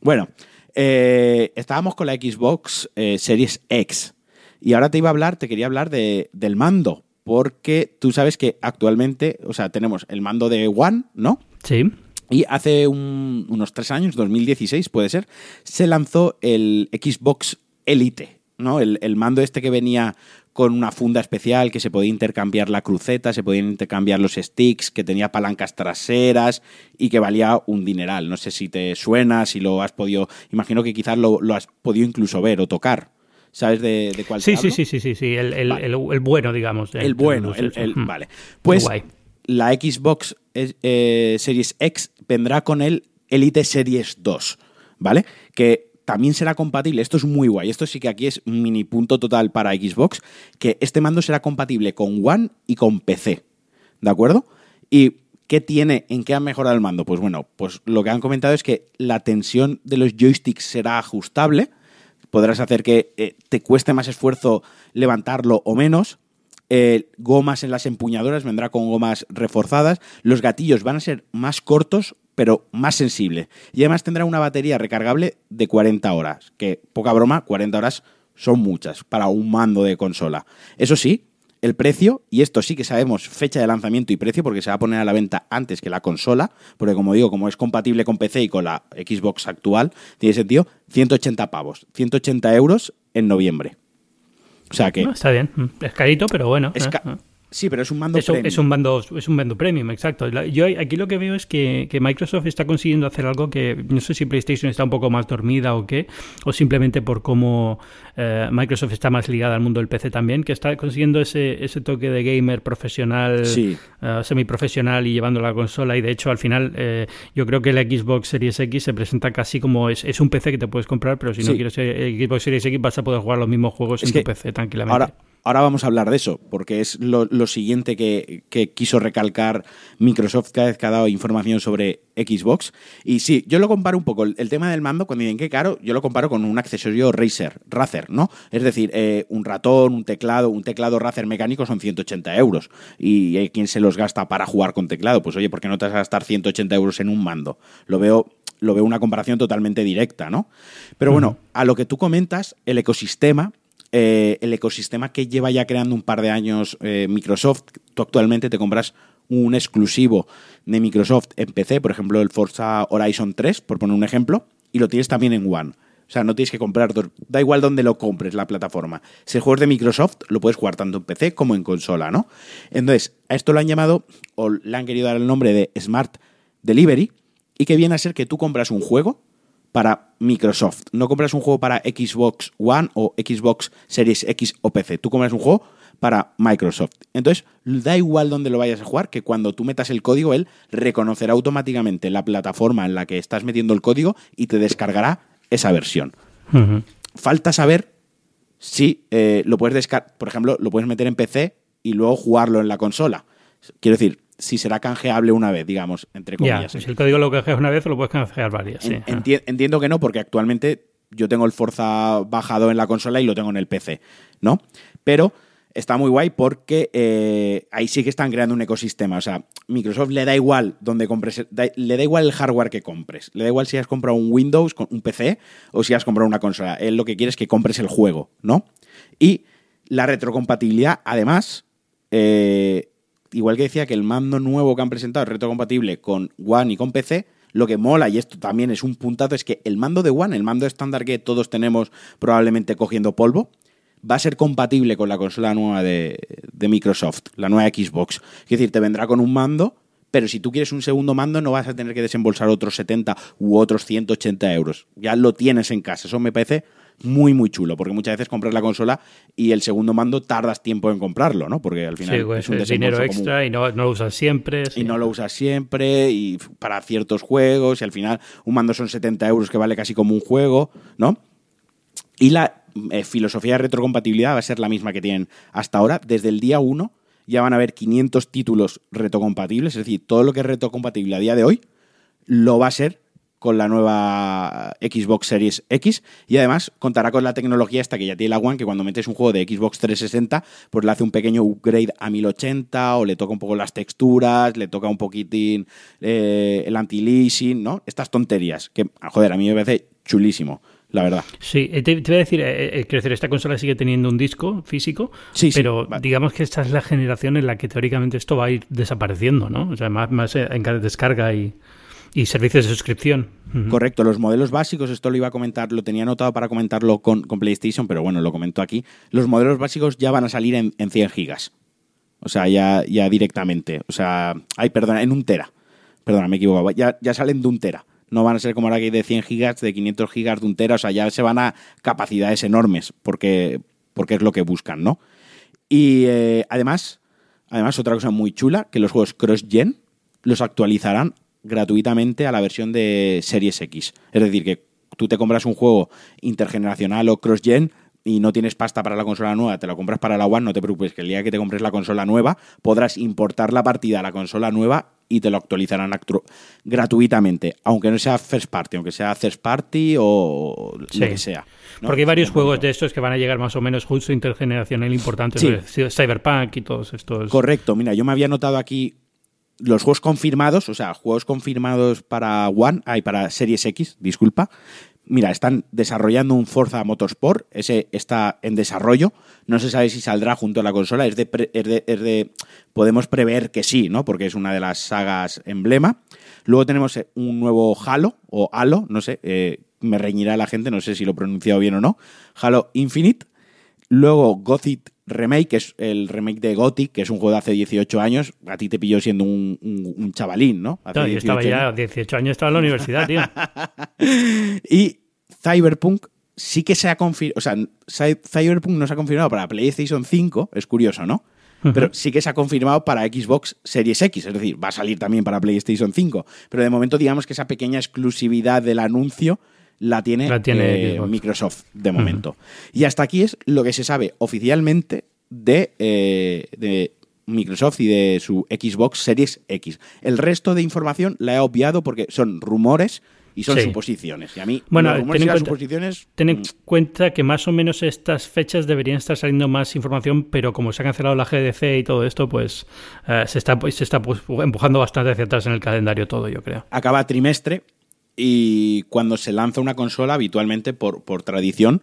Bueno, eh, estábamos con la Xbox eh, Series X. Y ahora te iba a hablar, te quería hablar de, del mando. Porque tú sabes que actualmente, o sea, tenemos el mando de One, ¿no? Sí. Y hace unos tres años, 2016 puede ser, se lanzó el Xbox Elite, ¿no? El, el, mando este que venía con una funda especial que se podía intercambiar la cruceta, se podían intercambiar los sticks, que tenía palancas traseras y que valía un dineral. No sé si te suena, si lo has podido, imagino que quizás lo, has podido incluso ver o tocar. ¿Sabes de, de cuál sí, sí, sí, sí, sí, sí, el, el, bueno, digamos. El, bueno, el, mm. vale. Pues la Xbox eh, Series X vendrá con el Elite Series 2, ¿vale? Que también será compatible, esto es muy guay, esto sí que aquí es mini punto total para Xbox, que este mando será compatible con One y con PC, ¿de acuerdo? ¿Y qué tiene, en qué ha mejorado el mando? Pues bueno, pues lo que han comentado es que la tensión de los joysticks será ajustable, podrás hacer que eh, te cueste más esfuerzo levantarlo o menos, eh, gomas en las empuñaduras, vendrá con gomas reforzadas, los gatillos van a ser más cortos pero más sensible. Y además tendrá una batería recargable de 40 horas, que poca broma, 40 horas son muchas para un mando de consola. Eso sí, el precio, y esto sí que sabemos fecha de lanzamiento y precio, porque se va a poner a la venta antes que la consola, porque como digo, como es compatible con PC y con la Xbox actual, tiene sentido, 180 pavos, 180 euros en noviembre. O sea que... está bien, es carito, pero bueno. Es, ¿eh? Sí, pero es un mando es, premium. Es un mando, es un mando premium, exacto. Yo aquí lo que veo es que, Microsoft está consiguiendo hacer algo que no sé si PlayStation está un poco más dormida o qué, o simplemente por cómo eh, Microsoft está más ligada al mundo del PC también, que está consiguiendo ese, ese toque de gamer profesional, sí. uh, semiprofesional y llevando la consola. Y de hecho, al final, eh, yo creo que la Xbox Series X se presenta casi como es, es un PC que te puedes comprar, pero si no quieres Xbox Series X vas a poder jugar los mismos juegos en tu PC tranquilamente. Ahora vamos a hablar de eso, porque es lo, siguiente que, quiso recalcar Microsoft cada vez que ha dado información sobre Xbox. Y sí, yo lo comparo un poco. El, tema del mando, cuando dicen que caro, yo lo comparo con un accesorio Razer, Razer, ¿no? Es decir, eh, un ratón, un teclado, un teclado Razer mecánico son 180 euros. Y hay quien se los gasta para jugar con teclado. Pues oye, ¿por qué no te vas a gastar 180 euros en un mando? Lo veo lo veo una comparación totalmente directa, ¿no? Pero bueno, a lo que tú comentas, el ecosistema eh, el ecosistema que lleva ya creando un par de años eh, Microsoft. Tú actualmente te compras un exclusivo de Microsoft en PC, por ejemplo el Forza Horizon 3, por poner un ejemplo, y lo tienes también en One. O sea, no tienes que comprar, da igual dónde lo compres la plataforma. Si el juego es de Microsoft, lo puedes jugar tanto en PC como en consola, ¿no? Entonces, a esto lo han llamado, o le han querido dar el nombre de Smart Delivery, y que viene a ser que tú compras un juego, para Microsoft. No compras un juego para Xbox One o Xbox Series X o PC. Tú compras un juego para Microsoft. Entonces, da igual dónde lo vayas a jugar, que cuando tú metas el código, él reconocerá automáticamente la plataforma en la que estás metiendo el código y te descargará esa versión. Falta saber si eh, lo puedes descargar, por ejemplo, lo puedes meter en PC y luego jugarlo en la consola. Quiero decir, si será canjeable una vez, digamos, entre comillas. si el código lo canjeas una vez, lo puedes canjear varias. entiendo que no, porque actualmente yo tengo el Forza bajado en la consola y lo tengo en el PC, ¿no? Pero está muy guay porque eh, ahí sí que están creando un ecosistema. O sea, Microsoft le da igual donde compres, le da igual el hardware que compres. Le da igual si has comprado un Windows, un PC, o si has comprado una consola. Él lo que quiere es que compres el juego, ¿no? Y la retrocompatibilidad, además, eh, igual que decía que el mando nuevo que han presentado es retrocompatible con One y con PC, lo que mola, y esto también es un puntazo, es que el mando de One, el mando estándar que todos tenemos probablemente cogiendo polvo, va a ser compatible con la consola nueva de, Microsoft, la nueva Xbox. Es decir, te vendrá con un mando, pero si tú quieres un segundo mando no vas a tener que desembolsar otros 70 u otros 180 euros. Ya lo tienes en casa. Eso me parece muy, muy chulo, porque muchas veces compras la consola y el segundo mando tardas tiempo en comprarlo, ¿no? Porque al final pues, es un dinero extra y no, lo usas siempre. Y no lo usas siempre y para ciertos juegos y al final un mando son 70 euros que vale casi como un juego, ¿no? Y la eh, filosofía de retrocompatibilidad va a ser la misma que tienen hasta ahora. Desde el día 1 ya van a haber 500 títulos retrocompatibles, es decir, todo lo que es retrocompatible a día de hoy lo va a ser con la nueva Xbox Series X y además contará con la tecnología esta que ya tiene la One, que cuando metes un juego de Xbox 360, pues le hace un pequeño upgrade a 1080 o le toca un poco las texturas, le toca un poquitín eh, el anti-leasing, ¿no? Estas tonterías, que, joder, a mí me parece chulísimo la verdad. Sí, eh, te, voy a decir, eh, decir, esta consola sigue teniendo un disco físico, sí, pero digamos que esta es la generación en la que teóricamente esto va a ir desapareciendo, ¿no? O sea, más, más en cada descarga y, Y servicios de suscripción. Correcto, los modelos básicos, esto lo iba a comentar, lo tenía anotado para comentarlo con, PlayStation, pero bueno, lo comento aquí. Los modelos básicos ya van a salir en, 100 gigas. O sea, ya, ya directamente. O sea, ay, perdona, en un tera. Perdona, me he. Ya, ya salen de un tera. No van a ser como ahora que hay de 100 gigas, de 500 gigas, de un tera. O sea, ya se van a capacidades enormes porque, porque es lo que buscan, ¿no? Y eh, además, además, otra cosa muy chula, que los juegos cross-gen los actualizarán gratuitamente a la versión de Series X. Es decir, que tú te compras un juego intergeneracional o cross-gen y no tienes pasta para la consola nueva, te la compras para la One, no te preocupes, que el día que te compres la consola nueva podrás importar la partida a la consola nueva y te lo actualizarán gratuitamente, aunque no sea first party, aunque sea third party o lo que sea. Porque hay varios juegos de estos que van a llegar más o menos justo intergeneracional importantes, Cyberpunk y todos estos. Correcto, mira, yo me había notado aquí los juegos confirmados, o sea, juegos confirmados para One, hay para Series X, disculpa. Mira, están desarrollando un Forza Motorsport, ese está en desarrollo, no se sabe si saldrá junto a la consola, es de, de, podemos prever que sí, ¿no? Porque es una de las sagas emblema. Luego tenemos un nuevo Halo, o Halo, no sé, eh, me reñirá la gente, no sé si lo he pronunciado bien o no, Halo Infinite. Luego Gothic remake, que es el remake de Gothic, que es un juego de hace 18 años. A ti te pilló siendo un, chavalín, ¿no? yo estaba ya, 18 años estaba en la universidad, tío. [LAUGHS] y Cyberpunk sí que se ha confirmado, o sea, Cyberpunk no se ha confirmado para PlayStation 5, es curioso, ¿no? Pero sí que se ha confirmado para Xbox Series X, es decir, va a salir también para PlayStation 5. Pero de momento, digamos que esa pequeña exclusividad del anuncio la tiene, eh, Microsoft de momento. Y hasta aquí es lo que se sabe oficialmente de, eh, de, Microsoft y de su Xbox Series X. El resto de información la he obviado porque son rumores y son suposiciones. Y a mí, bueno, ten en, cuenta, ten en mm. cuenta que más o menos estas fechas deberían estar saliendo más información, pero como se ha cancelado la GDC y todo esto, pues eh, se está, se está pues, empujando bastante hacia atrás en el calendario todo, yo creo. Acaba trimestre y cuando se lanza una consola, habitualmente por, por tradición,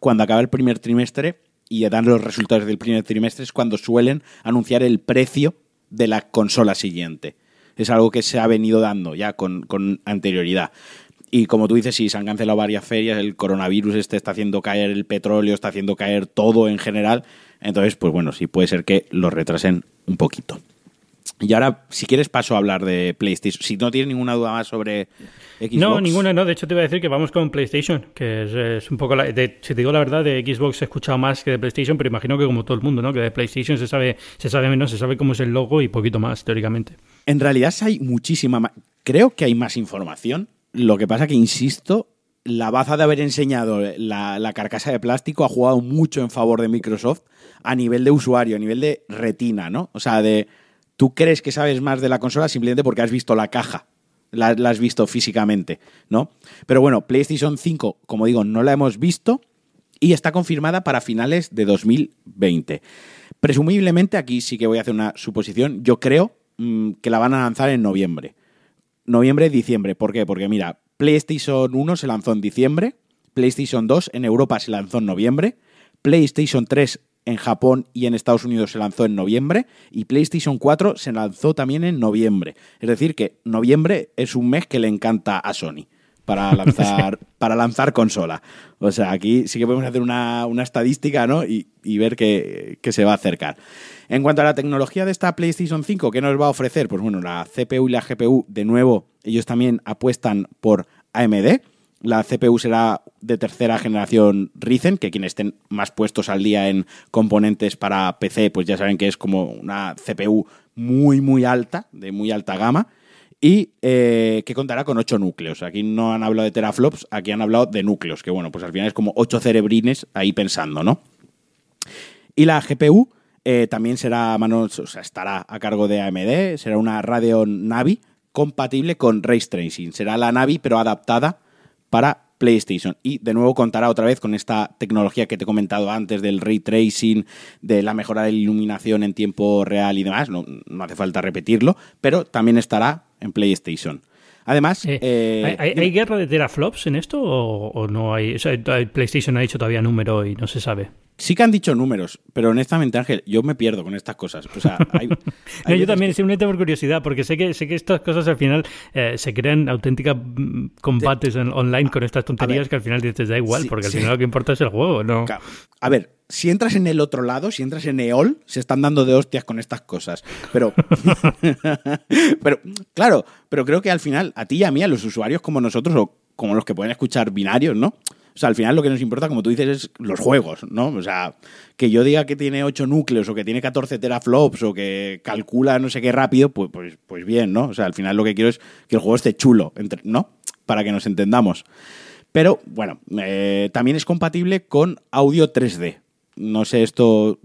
cuando acaba el primer trimestre y dan los resultados del primer trimestre es cuando suelen anunciar el precio de la consola siguiente. Es algo que se ha venido dando ya con, con anterioridad. Y como tú dices, sí, se han cancelado varias ferias, el coronavirus este está haciendo caer el petróleo, está haciendo caer todo en general. Entonces, pues bueno, sí puede ser que lo retrasen un poquito. Y ahora, si quieres, paso a hablar de PlayStation. Si no tienes ninguna duda más sobre Xbox. No, ninguna, no. De hecho, te voy a decir que vamos con PlayStation, que es, un poco. La, de, si te digo la verdad, de Xbox he escuchado más que de PlayStation, pero imagino que como todo el mundo, ¿no? Que de PlayStation se sabe, se sabe menos, se sabe cómo es el logo y poquito más, teóricamente. En realidad, hay muchísima más. Creo que hay más información. Lo que pasa que, insisto, la baza de haber enseñado la, la, carcasa de plástico ha jugado mucho en favor de Microsoft a nivel de usuario, a nivel de retina, ¿no? O sea, de tú crees que sabes más de la consola simplemente porque has visto la caja, la, has visto físicamente, ¿no? Pero bueno, PlayStation 5, como digo, no la hemos visto y está confirmada para finales de 2020. Presumiblemente, aquí sí que voy a hacer una suposición, yo creo mm, que la van a lanzar en noviembre. Noviembre, diciembre. ¿Por qué? Porque mira, PlayStation 1 se lanzó en diciembre, PlayStation 2 en Europa se lanzó en noviembre, PlayStation 3 en Japón y en Estados Unidos se lanzó en noviembre y PlayStation 4 se lanzó también en noviembre. Es decir, que noviembre es un mes que le encanta a Sony para [LAUGHS] lanzar, para lanzar consola. O sea, aquí sí que podemos hacer una, estadística ¿no? y, ver que, que, se va a acercar. En cuanto a la tecnología de esta PlayStation 5, ¿qué nos va a ofrecer? Pues bueno, la CPU y la GPU, de nuevo, ellos también apuestan por AMD. La CPU será de tercera generación Ryzen, que quienes estén más puestos al día en componentes para PC, pues ya saben que es como una CPU muy, muy alta, de muy alta gama, y eh, que contará con 8 núcleos. Aquí no han hablado de teraflops, aquí han hablado de núcleos, que bueno, pues al final es como 8 cerebrines ahí pensando, ¿no? Y la GPU eh, también será manos, o sea, estará a cargo de AMD, será una Radeon Navi compatible con Ray Tracing. Será la Navi, pero adaptada para PlayStation. Y de nuevo contará otra vez con esta tecnología que te he comentado antes del ray tracing, de la mejora de la iluminación en tiempo real y demás. No, hace falta repetirlo, pero también estará en PlayStation. Además... Eh, eh, ¿hay, guerra de teraflops en esto o, no hay? O sea, PlayStation ha dicho todavía número y no se sabe. Sí que han dicho números, pero honestamente, Ángel, yo me pierdo con estas cosas. O sea, [LAUGHS] yo también, simplemente por curiosidad, porque sé que, sé que estas cosas al final eh, se crean auténticas mm, combates online con estas tonterías que al final dices, da igual, porque al final lo que importa es el juego, ¿no? A ver, si entras en el otro lado, si entras en EOL, se están dando de hostias con estas cosas. Pero, [LAUGHS] pero claro, pero creo que al final, a ti y a mí, a los usuarios como nosotros, o como los que pueden escuchar binarios, ¿no? O sea, al final lo que nos importa, como tú dices, es los juegos, ¿no? O sea, que yo diga que tiene 8 núcleos o que tiene 14 teraflops o que calcula no sé qué rápido, pues, pues, pues bien, ¿no? O sea, al final lo que quiero es que el juego esté chulo, ¿no? Para que nos entendamos. Pero, bueno, eh, también es compatible con audio 3D. No sé, esto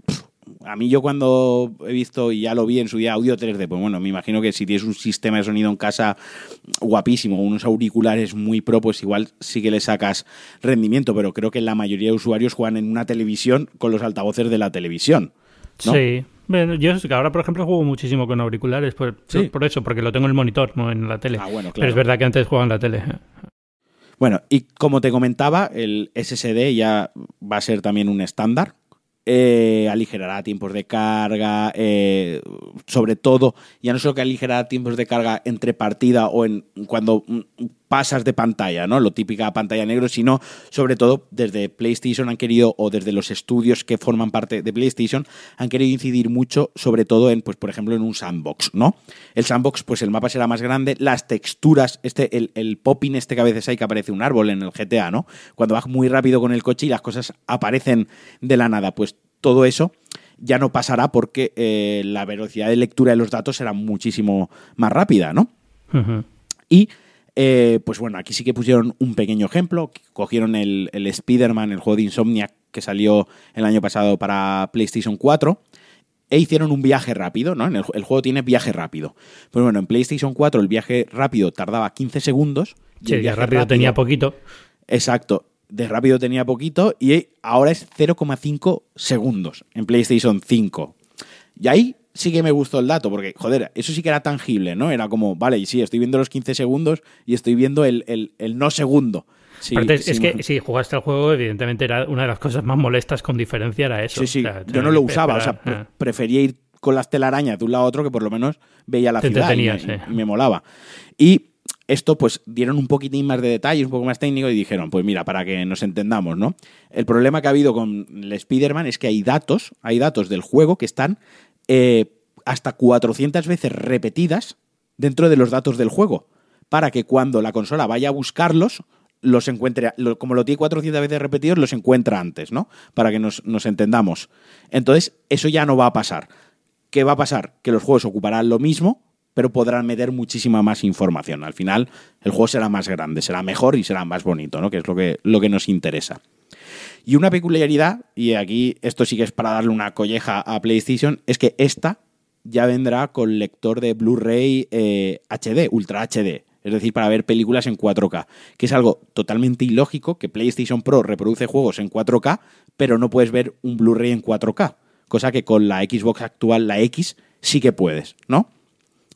a mí yo cuando he visto y ya lo vi en su día audio 3D, pues bueno, me imagino que si tienes un sistema de sonido en casa guapísimo, unos auriculares muy pro, pues igual sí que le sacas rendimiento, pero creo que la mayoría de usuarios juegan en una televisión con los altavoces de la televisión. Sí. Bueno, yo ahora, por ejemplo, juego muchísimo con auriculares, por, por eso, porque lo tengo en el monitor, no en la tele. Ah, bueno, Pero es verdad que antes jugaba en la tele. Bueno, y como te comentaba, el SSD ya va a ser también un estándar eh, aligerará tiempos de carga, eh, sobre todo, ya no solo que aligerará tiempos de carga entre partida o en cuando mm, pasas de pantalla, ¿no? Lo típica pantalla negro, sino sobre todo desde PlayStation han querido, o desde los estudios que forman parte de PlayStation, han querido incidir mucho, sobre todo en, pues, por ejemplo, en un sandbox, ¿no? El sandbox, pues el mapa será más grande, las texturas, este, el, el popping este que a veces hay que aparece un árbol en el GTA, ¿no? Cuando vas muy rápido con el coche y las cosas aparecen de la nada, pues todo eso ya no pasará porque eh, la velocidad de lectura de los datos será muchísimo más rápida, ¿no? Y eh, pues bueno, aquí sí que pusieron un pequeño ejemplo. Cogieron el, el Spider-Man, el juego de Insomnia que salió el año pasado para PlayStation 4 e hicieron un viaje rápido, ¿no? el, juego tiene viaje rápido. Pues bueno, en PlayStation 4 el viaje rápido tardaba 15 segundos. Y el viaje rápido, tenía poquito. Exacto. De rápido tenía poquito y ahora es 0,5 segundos en PlayStation 5. Y ahí sí que me gustó el dato, porque, joder, eso sí que era tangible, ¿no? Era como, vale, y sí, estoy viendo los 15 segundos y estoy viendo el, no segundo. Sí, es que si jugaste el juego, evidentemente era una de las cosas más molestas con diferencia era eso. Sí, sí, yo no lo usaba, o sea, ah. prefería ir con las telarañas de un lado a otro que por lo menos veía la ciudad y me, molaba. Y esto pues dieron un poquitín más de detalles, un poco más técnico y dijeron, pues mira, para que nos entendamos, ¿no? El problema que ha habido con el Spider-Man es que hay datos, hay datos del juego que están eh, hasta 400 veces repetidas dentro de los datos del juego, para que cuando la consola vaya a buscarlos, los encuentre, como lo tiene 400 veces repetidos, los encuentra antes, ¿no? Para que nos, nos entendamos. Entonces, eso ya no va a pasar. ¿Qué va a pasar? Que los juegos ocuparán lo mismo, pero podrán meter muchísima más información. Al final, el juego será más grande, será mejor y será más bonito, ¿no? Que es lo que, lo que nos interesa. Y una peculiaridad, y aquí esto sí que es para darle una colleja a PlayStation, es que esta ya vendrá con lector de Blu-ray HD, eh, Ultra HD. Es decir, para ver películas en 4K, que es algo totalmente ilógico que PlayStation Pro reproduce juegos en 4K, pero no puedes ver un Blu-ray en 4K, cosa que con la Xbox actual, la X, sí que puedes, ¿no?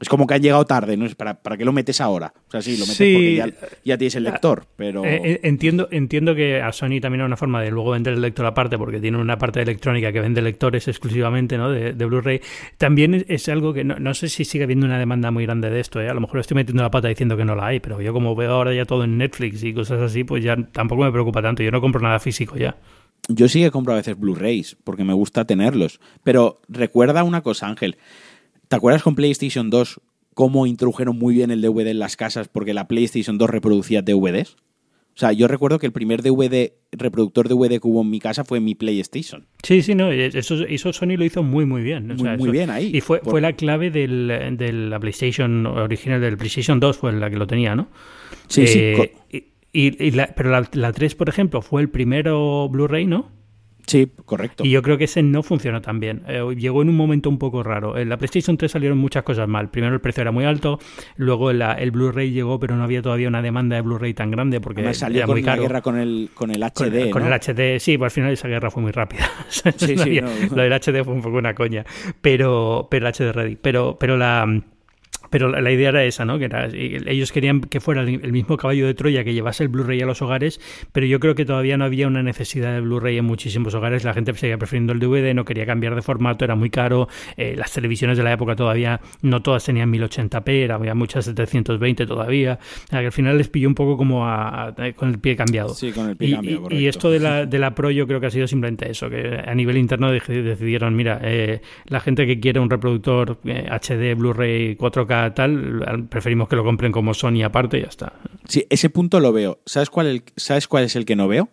Es como que han llegado tarde, ¿no? ¿Para, ¿Para qué lo metes ahora? O sea, sí, lo metes porque ya, tienes el lector, pero... Eh, eh, entiendo, entiendo que a Sony también hay una forma de luego vender el lector aparte, porque tiene una parte de electrónica que vende lectores exclusivamente, ¿no? De, Blu-ray. También es, algo que no, sé si sigue habiendo una demanda muy grande de esto, ¿eh? A lo mejor estoy metiendo la pata diciendo que no la hay, pero yo como veo ahora ya todo en Netflix y cosas así, pues ya tampoco me preocupa tanto. Yo no compro nada físico ya. Yo sí que compro a veces Blu-rays, porque me gusta tenerlos. Pero recuerda una cosa, Ángel. ¿Te acuerdas con PlayStation 2 cómo introdujeron muy bien el DVD en las casas porque la PlayStation 2 reproducía DVDs. O sea, yo recuerdo que el primer DVD, reproductor DVD que hubo en mi casa fue mi PlayStation. Sí, sí, no, eso, eso Sony lo hizo muy, muy bien. muy, bien ahí. Y fue, fue la clave del, de la PlayStation original, del PlayStation 2 fue la que lo tenía, ¿no? Sí, sí. Eh, y, pero la, la 3, por ejemplo, fue el primero Blu-ray, ¿no? Sí, correcto. Y yo creo que ese no funcionó tan bien. Eh, llegó en un momento un poco raro. En la PlayStation 3 salieron muchas cosas mal. Primero el precio era muy alto, luego el Blu-ray llegó, pero no había todavía una demanda de Blu-ray tan grande porque salió era con muy caro. guerra con el, con el HD. Con, el HD, sí, pues al final esa guerra fue muy rápida. [LAUGHS] sí, sí, Lo del HD fue un poco una coña. Pero, pero el HD ready. Pero, pero la Pero la, idea era esa, ¿no? Que era, ellos querían que fuera el, mismo caballo de Troya que llevase el Blu-ray a los hogares, pero yo creo que todavía no había una necesidad de Blu-ray en muchísimos hogares. La gente seguía prefiriendo el DVD, no quería cambiar de formato, era muy caro. Eh, las televisiones de la época todavía no todas tenían 1080p, había muchas 720 todavía. Al final les pilló un poco como con el pie cambiado. Sí, con el pie y, cambiado, y, esto de la, de la Pro yo creo que ha sido simplemente eso, que a nivel interno decidieron, mira, eh, la gente que quiere un reproductor HD, eh, Blu-ray 4K tal, preferimos que lo compren como Sony aparte y ya está. Sí, ese punto lo veo. ¿Sabes cuál, ¿Sabes cuál es el que no veo?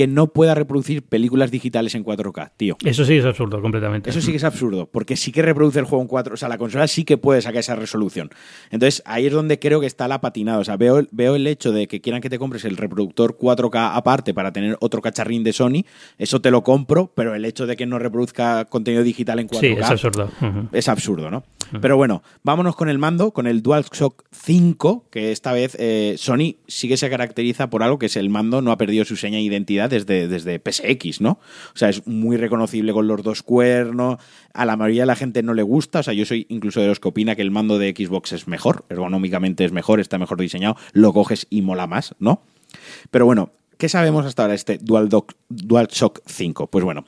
Que no pueda reproducir películas digitales en 4K, tío. Eso sí es absurdo, completamente. Eso sí que es absurdo, porque sí que reproduce el juego en 4, o sea, la consola sí que puede sacar esa resolución. Entonces, ahí es donde creo que está la patinada. O sea, veo, veo el hecho de que quieran que te compres el reproductor 4K aparte para tener otro cacharrín de Sony, eso te lo compro, pero el hecho de que no reproduzca contenido digital en 4K sí, es absurdo. Es absurdo, ¿no? Pero bueno, vámonos con el mando, con el DualShock 5, que esta vez eh, Sony sí que se caracteriza por algo que es el mando no ha perdido su seña de identidad desde, desde PSX, ¿no? O sea, es muy reconocible con los dos cuernos, a la mayoría de la gente no le gusta, o sea, yo soy incluso de los que opina que el mando de Xbox es mejor, ergonómicamente es mejor, está mejor diseñado, lo coges y mola más, ¿no? Pero bueno, ¿qué sabemos hasta ahora este DualShock 5? Pues bueno,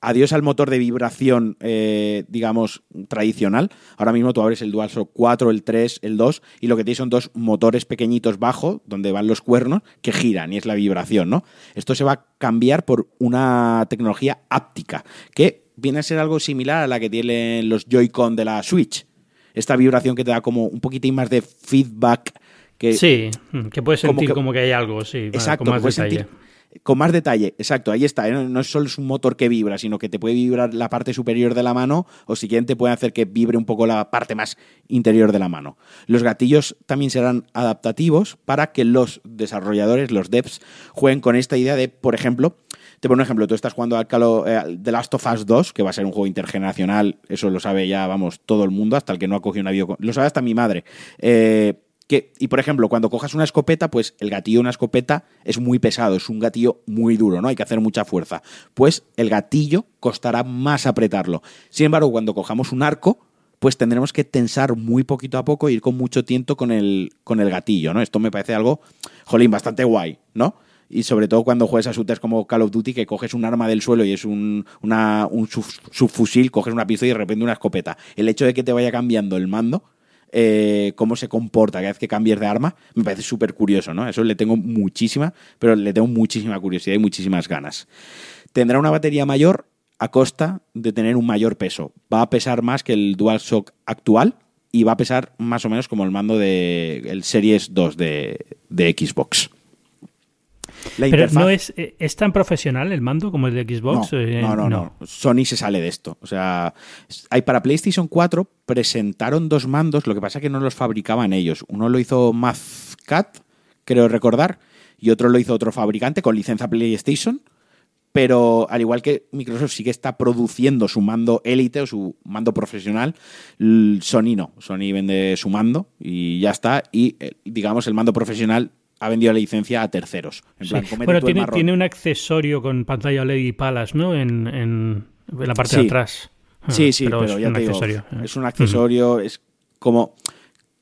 adiós al motor de vibración, eh, digamos, tradicional. Ahora mismo tú abres el DualShock 4, el 3, el 2 y lo que tienes son dos motores pequeñitos bajo, donde van los cuernos, que giran y es la vibración, ¿no? Esto se va a cambiar por una tecnología áptica, que viene a ser algo similar a la que tienen los Joy-Con de la Switch. Esta vibración que te da como un poquitín más de feedback. Que, sí, que puedes sentir como que, hay algo, sí, exacto, más detalle. Con más detalle, exacto, ahí está. ¿eh? No es solo un motor que vibra, sino que te puede vibrar la parte superior de la mano o si quieren te puede hacer que vibre un poco la parte más interior de la mano. Los gatillos también serán adaptativos para que los desarrolladores, los devs, jueguen con esta idea de, por ejemplo, te pongo un ejemplo, tú estás jugando al Calo, eh, The Last of Us 2, que va a ser un juego intergeneracional, eso lo sabe ya, vamos, todo el mundo, hasta el que no ha cogido una video... Lo sabe hasta mi madre. Eh, y por ejemplo, cuando cojas una escopeta, pues el gatillo de una escopeta es muy pesado, es un gatillo muy duro, ¿no? Hay que hacer mucha fuerza. Pues el gatillo costará más apretarlo. Sin embargo, cuando cojamos un arco, pues tendremos que tensar muy poquito a poco e ir con mucho tiento con el, con el gatillo, ¿no? Esto me parece algo, jolín, bastante guay, ¿no? Y sobre todo cuando juegas a shooters como Call of Duty, que coges un arma del suelo y es un, un subfusil, coges una pistola y de repente una escopeta. El hecho de que te vaya cambiando el mando eh, cómo se comporta cada vez que cambies de arma, me parece súper curioso, ¿no? Eso le tengo muchísima, pero le tengo muchísima curiosidad y muchísimas ganas. Tendrá una batería mayor a costa de tener un mayor peso. Va a pesar más que el DualShock actual y va a pesar más o menos como el mando del el Series 2 de Xbox. Pero no es, eh, es tan profesional el mando como el de Xbox. Eh, no, no, no, Sony se sale de esto. O sea, hay para PlayStation 4 presentaron dos mandos, lo que pasa es que no los fabricaban ellos. Uno lo hizo Mathcat, creo recordar, y otro lo hizo otro fabricante con licencia PlayStation. Pero al igual que Microsoft sí que está produciendo su mando élite o su mando profesional, Sony no. Sony vende su mando y ya está. Y eh, digamos, el mando profesional ha vendido la licencia a terceros. bueno, tiene, tiene, un accesorio con pantalla LED y palas, ¿no? En, en, la parte de atrás. Sí, sí, pero, ya te digo, es un accesorio, es como...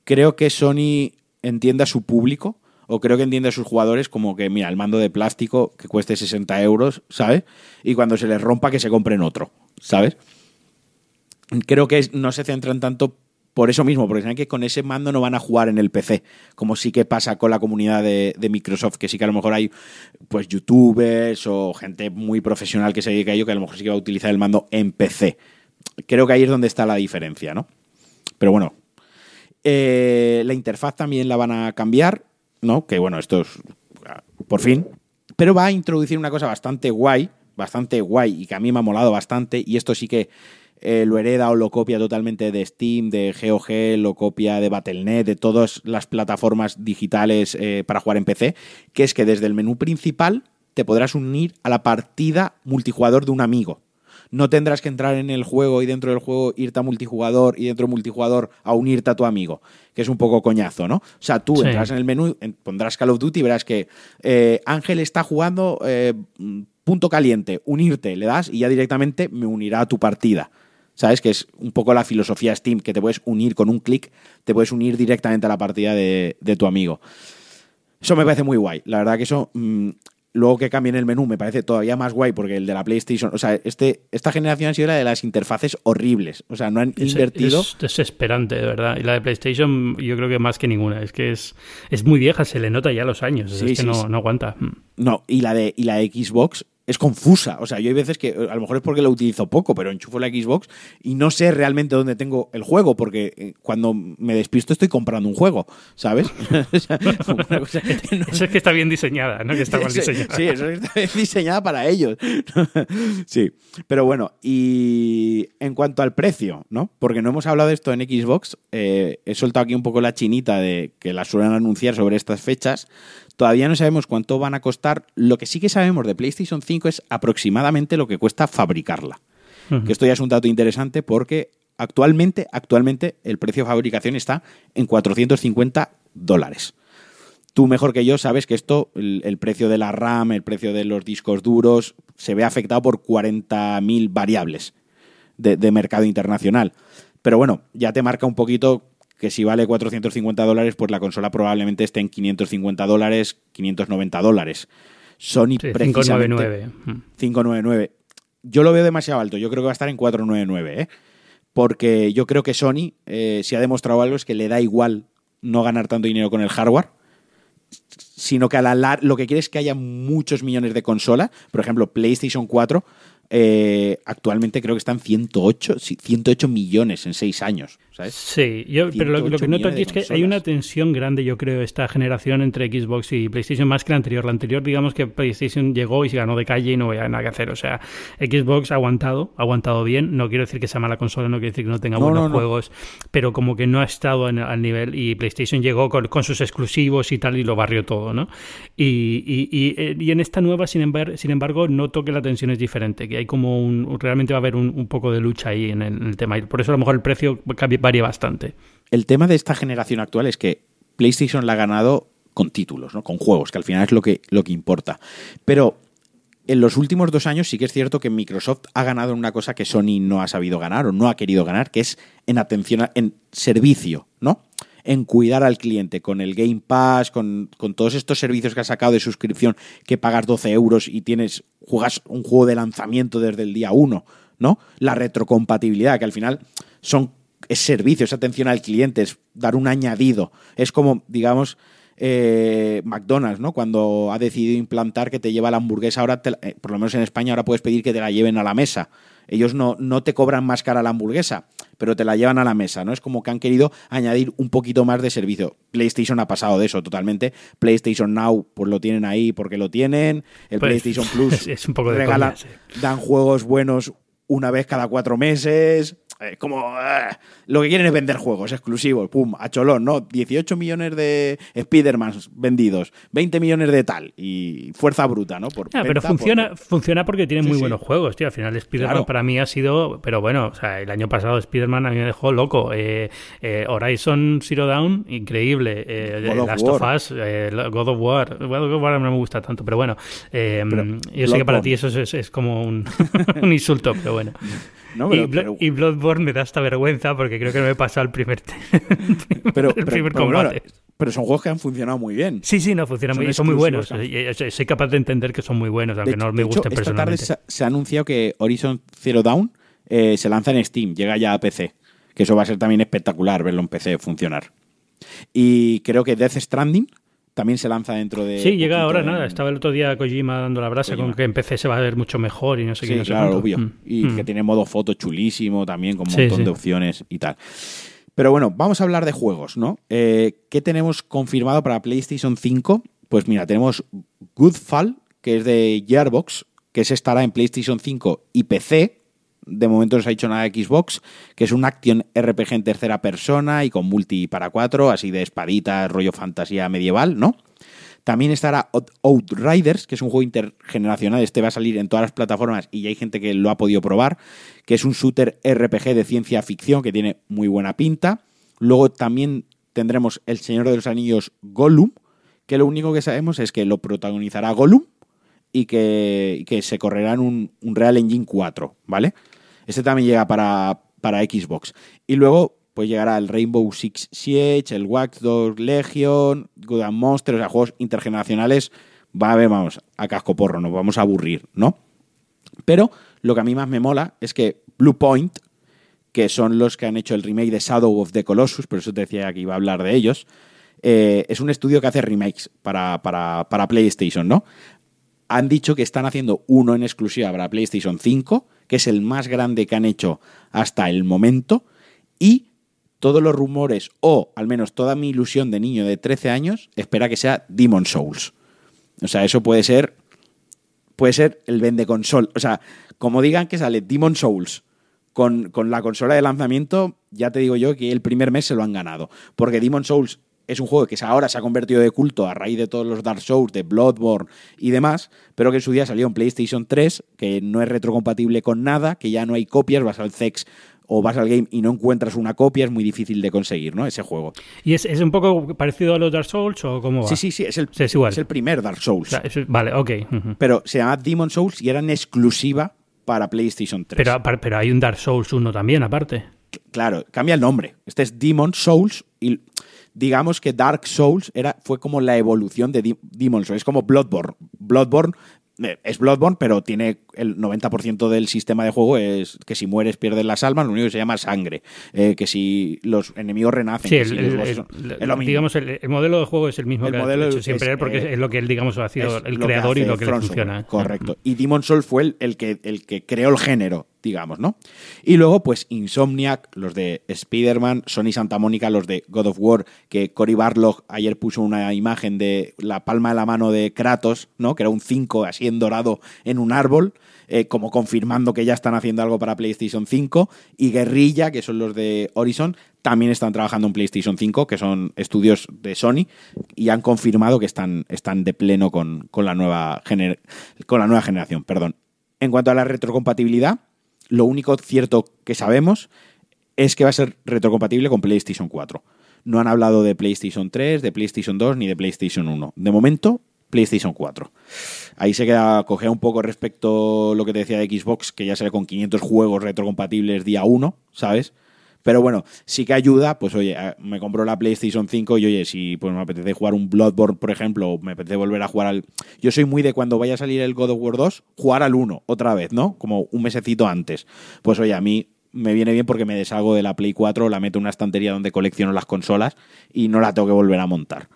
Creo que Sony entiende a su público, o creo que entiende a sus jugadores como que, mira, el mando de plástico que cueste 60 euros, ¿sabes? Y cuando se les rompa que se compren otro, ¿sabes? Creo que no se centran tanto por eso mismo, porque saben que con ese mando no van a jugar en el PC, como sí que pasa con la comunidad de, Microsoft, que sí que a lo mejor hay pues youtubers o gente muy profesional que se dedica a ello, que a lo mejor sí que va a utilizar el mando en PC. Creo que ahí es donde está la diferencia, ¿no? Pero bueno, eh, la interfaz también la van a cambiar, ¿no? Que bueno, esto es por fin. Pero va a introducir una cosa bastante guay, bastante guay y que a mí me ha molado bastante, y esto sí que eh, lo hereda o lo copia totalmente de Steam, de GOG, lo copia de Battle.net, de todas las plataformas digitales eh, para jugar en PC, que es que desde el menú principal te podrás unir a la partida multijugador de un amigo. No tendrás que entrar en el juego y dentro del juego irte a multijugador y dentro multijugador a unirte a tu amigo, que es un poco coñazo, ¿no? O sea, tú entras en el menú, pondrás Call of Duty y verás que eh, Ángel está jugando punto caliente, unirte, le das y ya directamente me unirá a tu partida. ¿Sabes? Que es un poco la filosofía Steam, que te puedes unir con un clic, te puedes unir directamente a la partida de, tu amigo. Eso me parece muy guay. La verdad que eso mm, Luego que cambien el menú me parece todavía más guay porque el de la PlayStation, o sea, este, esta generación ha sido la de las interfaces horribles. O sea, no han invertido. Es desesperante, de verdad. Y la de PlayStation, yo creo que más que ninguna. Es que es, es muy vieja, se le nota ya los años. es que no, no, aguanta. Mm. No, y la de, y la de Xbox es confusa. O sea, yo hay veces que a lo mejor es porque lo utilizo poco, pero enchufo la Xbox y no sé realmente dónde tengo el juego, porque eh, cuando me despisto estoy comprando un juego, ¿sabes? [LAUGHS] Eso es que está bien diseñada, ¿no? Que está mal diseñada. Sí, eso está bien diseñada para ellos. [LAUGHS] sí, pero bueno, y en cuanto al precio, ¿no? Porque no hemos hablado de esto en Xbox, eh, he soltado aquí un poco la chinita de que la suelen anunciar sobre estas fechas. Todavía no sabemos cuánto van a costar. Lo que sí que sabemos de PlayStation 5 es aproximadamente lo que cuesta fabricarla. Que esto ya es un dato interesante porque actualmente, actualmente el precio de fabricación está en 450 dólares. Tú mejor que yo sabes que esto, el, precio de la RAM, el precio de los discos duros, se ve afectado por 40.000 variables de, de mercado internacional. Pero bueno, ya te marca un poquito que si vale 450 dólares, pues la consola probablemente esté en 550 dólares, 590 dólares. Sony sí, 599. 599. Yo lo veo demasiado alto, yo creo que va a estar en 499, ¿eh? porque yo creo que Sony, eh, si ha demostrado algo, es que le da igual no ganar tanto dinero con el hardware, sino que a la lo que quiere es que haya muchos millones de consolas. Por ejemplo, PlayStation 4 eh, actualmente creo que están 108, 108 millones en seis años. Sí, yo, pero lo, que noto aquí es que hay una tensión grande, yo creo, esta generación entre Xbox y PlayStation más que la anterior. La anterior, digamos que PlayStation llegó y se ganó de calle y no había nada que hacer. O sea, Xbox ha aguantado, ha aguantado bien. No quiero decir que sea mala consola, no quiero decir que no tenga buenos juegos, pero como que no ha estado al nivel y PlayStation llegó con, sus exclusivos y tal y lo barrió todo, ¿no? Y, y, y, en esta nueva, sin embargo, sin embargo, noto que la tensión es diferente, que hay como un, realmente va a haber un, poco de lucha ahí en el, en el tema. Y por eso a lo mejor el precio cambia varía bastante. El tema de esta generación actual es que PlayStation la ha ganado con títulos, ¿no? con juegos, que al final es lo que, lo que importa. Pero en los últimos dos años sí que es cierto que Microsoft ha ganado en una cosa que Sony no ha sabido ganar o no ha querido ganar, que es en atención, en servicio, ¿no? En cuidar al cliente, con el Game Pass, con, con, todos estos servicios que ha sacado de suscripción, que pagas 12 euros y tienes, juegas un juego de lanzamiento desde el día 1, ¿no? La retrocompatibilidad, que al final son es servicio, es atención al cliente, es dar un añadido. Es como, digamos, eh, McDonald's, ¿no? Cuando ha decidido implantar que te lleva la hamburguesa, ahora, eh, por lo menos en España, ahora puedes pedir que te la lleven a la mesa. Ellos no, no te cobran más cara la hamburguesa, pero te la llevan a la mesa, ¿no? Es como que han querido añadir un poquito más de servicio. PlayStation ha pasado de eso totalmente. PlayStation Now, pues lo tienen ahí porque lo tienen. El pues, PlayStation Plus [LAUGHS] es, un poco de regala, dan juegos buenos una vez cada cuatro meses. Eh, como ah, lo que quieren es vender juegos exclusivos, pum, a cholón, ¿no? 18 millones de Spider-Man vendidos, 20 millones de tal, y fuerza bruta, ¿no? Por pero funciona, funciona porque tienen muy buenos juegos, tío. Al final Spider-Man para mí ha sido, pero bueno, o sea, el año pasado Spider-Man a mí me dejó loco. Eh, eh, Horizon Zero Dawn, increíble. Last of Us, God of War. God of War no me gusta tanto, pero bueno, yo sé que para ti eso es, como un, [LAUGHS] un insulto, pero bueno [LAUGHS] y, Bloodborne me da esta vergüenza porque creo que no me he pasado el primer, [LAUGHS] pero, primer combate. pero son juegos que han funcionado muy bien. Sí, sí, no, funcionan muy bien. Son muy buenos. Soy capaz de entender que son muy buenos, aunque no me gusten personalmente. Esta tarde se, ha anunciado que Horizon Zero Dawn eh, se lanza en Steam, llega ya a PC. Que eso va a ser también espectacular verlo en PC funcionar. Y creo que Death Stranding también se lanza dentro de. Sí, llega ahora, nada. Estaba el otro día Kojima dando la brasa con que en PC se va a ver mucho mejor y no sé qué. No claro, obvio. Mm. Y que mm. tiene modo foto chulísimo también, con un montón de opciones y tal. Pero bueno, vamos a hablar de juegos, ¿no? Eh, ¿Qué tenemos confirmado para PlayStation 5? Pues mira, tenemos Goodfall, que es de Gearbox, que se estará en PlayStation 5 y PC de momento no se ha dicho nada de Xbox, que es un action RPG en tercera persona y con multi para cuatro, así de espaditas, rollo fantasía medieval, ¿no? También estará Outriders, que es un juego intergeneracional. Este va a salir en todas las plataformas y ya hay gente que lo ha podido probar, que es un shooter RPG de ciencia ficción que tiene muy buena pinta. Luego también tendremos El Señor de los Anillos Gollum, que lo único que sabemos es que lo protagonizará Gollum y que, se correrá en un, un Real Engine 4, ¿vale? Este también llega para para Xbox. Y luego pues llegará el Rainbow Six Siege, el Watch Dogs Legion, Good and Monsters, o sea, juegos intergeneracionales, va a ver, vamos, a casco porro, nos vamos a aburrir, ¿no? Pero lo que a mí más me mola es que Blue Point, que son los que han hecho el remake de Shadow of the Colossus, por eso te decía que iba a hablar de ellos, eh, es un estudio que hace remakes para, para, para PlayStation, ¿no? Han dicho que están haciendo uno en exclusiva para PlayStation 5, es el más grande que han hecho hasta el momento, y todos los rumores, o al menos toda mi ilusión de niño de 13 años, espera que sea Demon Souls. O sea, eso puede ser. Puede ser el vende console. O sea, como digan que sale Demon Souls con, con la consola de lanzamiento, ya te digo yo que el primer mes se lo han ganado. Porque Demon Souls es un juego que ahora se ha convertido de culto a raíz de todos los Dark Souls, de Bloodborne y demás, pero que en su día salió en PlayStation 3, que no es retrocompatible con nada, que ya no hay copias, vas al CEX o vas al game y no encuentras una copia, es muy difícil de conseguir, ¿no? Ese juego. ¿Y es, un poco parecido a los Dark Souls o cómo va? Sí, sí, sí, es el, es el primer Dark Souls. vale, ok. Pero se llama Demon Souls y era en exclusiva para PlayStation 3. Pero, pero hay un Dark Souls 1 también, aparte. Claro, cambia el nombre. Este es Demon Souls y digamos que Dark Souls era, fue como la evolución de Demon Souls. Es como Bloodborne. Bloodborne eh, es Bloodborne, pero tiene el 90% del sistema de juego es que si mueres pierdes las almas, lo único que se llama sangre, eh, que si los enemigos renacen. Sí, el, digamos, el, modelo de juego es el mismo que modelo ha hecho siempre porque eh, es lo que él digamos ha sido el creador y lo que le funciona. Correcto. Y Demon Soul fue el, que, el que creó el género digamos, ¿no? Y luego, pues Insomniac, los de Spider-Man, Sony Santa Mónica, los de God of War, que Cory Barlog ayer puso una imagen de la palma de la mano de Kratos, ¿no? Que era un 5 así en dorado en un árbol. Eh, como confirmando que ya están haciendo algo para PlayStation 5, y Guerrilla, que son los de Horizon, también están trabajando en PlayStation 5, que son estudios de Sony, y han confirmado que están, están de pleno con, con la nueva con la nueva generación. Perdón. En cuanto a la retrocompatibilidad, lo único cierto que sabemos es que va a ser retrocompatible con PlayStation 4. No han hablado de PlayStation 3, de PlayStation 2 ni de PlayStation 1. De momento, PlayStation 4. Ahí se queda cogea un poco respecto a lo que te decía de Xbox, que ya sale con 500 juegos retrocompatibles día 1, ¿sabes? Pero bueno, sí que ayuda, pues oye, me compro la PlayStation 5 y oye, si pues me apetece jugar un Bloodborne, por ejemplo, o me apetece volver a jugar al... Yo soy muy de cuando vaya a salir el God of War 2, jugar al 1 otra vez, ¿no? Como un mesecito antes. Pues oye, a mí me viene bien porque me deshago de la Play 4, la meto en una estantería donde colecciono las consolas y no la tengo que volver a montar.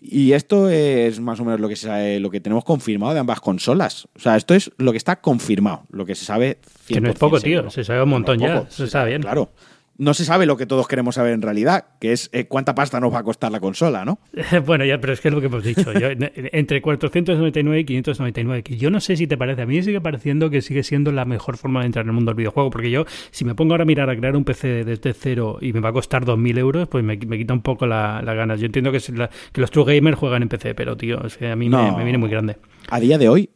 Y esto es más o menos lo que, se lo que tenemos confirmado de ambas consolas. O sea, esto es lo que está confirmado, lo que se sabe. Que no es poco, tío. Se sabe un montón ya. se sabe bien. Claro no se sabe lo que todos queremos saber en realidad, que es eh, cuánta pasta nos va a costar la consola, ¿no? [LAUGHS] bueno, ya, pero es que es lo que hemos dicho. entre 499 y 599. Que yo no sé si te parece. A mí me sigue pareciendo que sigue siendo la mejor forma de entrar en el mundo del videojuego. Porque yo, si me pongo ahora a mirar a crear un PC desde cero y me va a costar 2.000 euros, pues me, quita un poco las ganas. Yo entiendo que, los true gamers juegan en PC, pero tío, a mí me, viene muy grande. A día de hoy,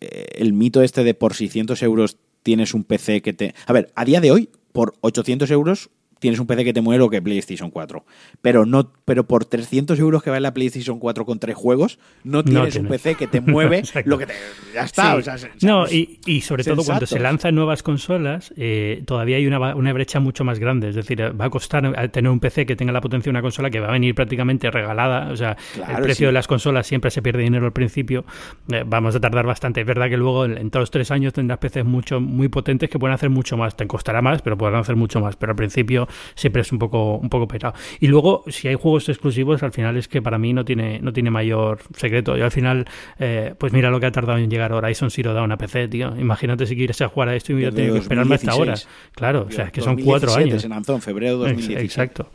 eh, el mito este de por 600 euros tienes un PC que te... A ver, a día de hoy, por 800 euros tienes un PC que te mueve lo que PlayStation 4. Pero no, pero por 300 euros que vale la PlayStation 4 con tres juegos, no tienes, un PC que te mueve [LAUGHS] lo que te. Ya está. no, y, sobre todo cuando se lanzan nuevas consolas, eh, todavía hay una, una, brecha mucho más grande. Es decir, va a costar tener un PC que tenga la potencia de una consola que va a venir prácticamente regalada. O sea, el precio de las consolas siempre se pierde dinero al principio. Eh, vamos a tardar bastante. Es verdad que luego en, todos los tres años tendrás PCs mucho, muy potentes que pueden hacer mucho más. Te costará más, pero podrán hacer mucho más. Pero al principio siempre es un poco, un poco petado. Y luego, si hay juegos exclusivos, al final es que para mí no tiene, no tiene mayor secreto. Yo al final, eh, pues mira lo que ha tardado en llegar Horizon Zero Dawn a PC, tío. Imagínate si quieres jugar a esto y tengo que esperarme hasta ahora. Claro, o sea, es que son cuatro años. Se lanzó en febrero de 2017. Exacto.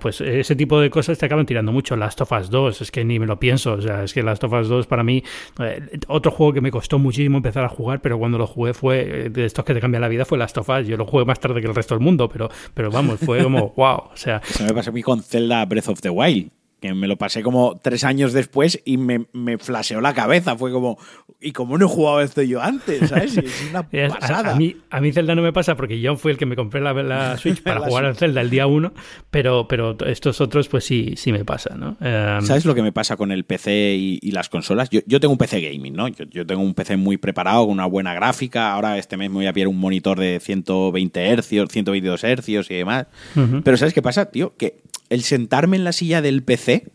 pues ese tipo de cosas te acaban tirando mucho. Last of Us 2, es que ni me lo pienso. O sea, es que Last of Us 2 para mí, eh, otro juego que me costó muchísimo empezar a jugar, pero cuando lo jugué fue, eh, de estos que te cambian la vida, fue Last of Us. Yo lo jugué más tarde que el resto del mundo, pero, pero vamos, fue como, wow. O sea, Eso me pasó a mí con Zelda Breath of the Wild. Que me lo pasé como tres años después y me, me flasheó la cabeza. Fue como, ¿y cómo no he jugado esto yo antes? ¿Sabes? Es una [LAUGHS] pasada. A, mí, a mí Zelda no me pasa porque yo fui el que me compré la, [LAUGHS] Switch para jugar al Zelda el día uno, pero, pero estos otros pues sí, sí me pasa, ¿no? Em, ¿Sabes lo que me pasa con el PC y, las consolas? Yo, yo, tengo un PC gaming, ¿no? Yo, yo, tengo un PC muy preparado, con una buena gráfica. Ahora este mes me voy a pillar un monitor de 120 Hz, 122 Hz y demás. Pero ¿sabes qué pasa, tío? Que el sentarme en la silla del PC,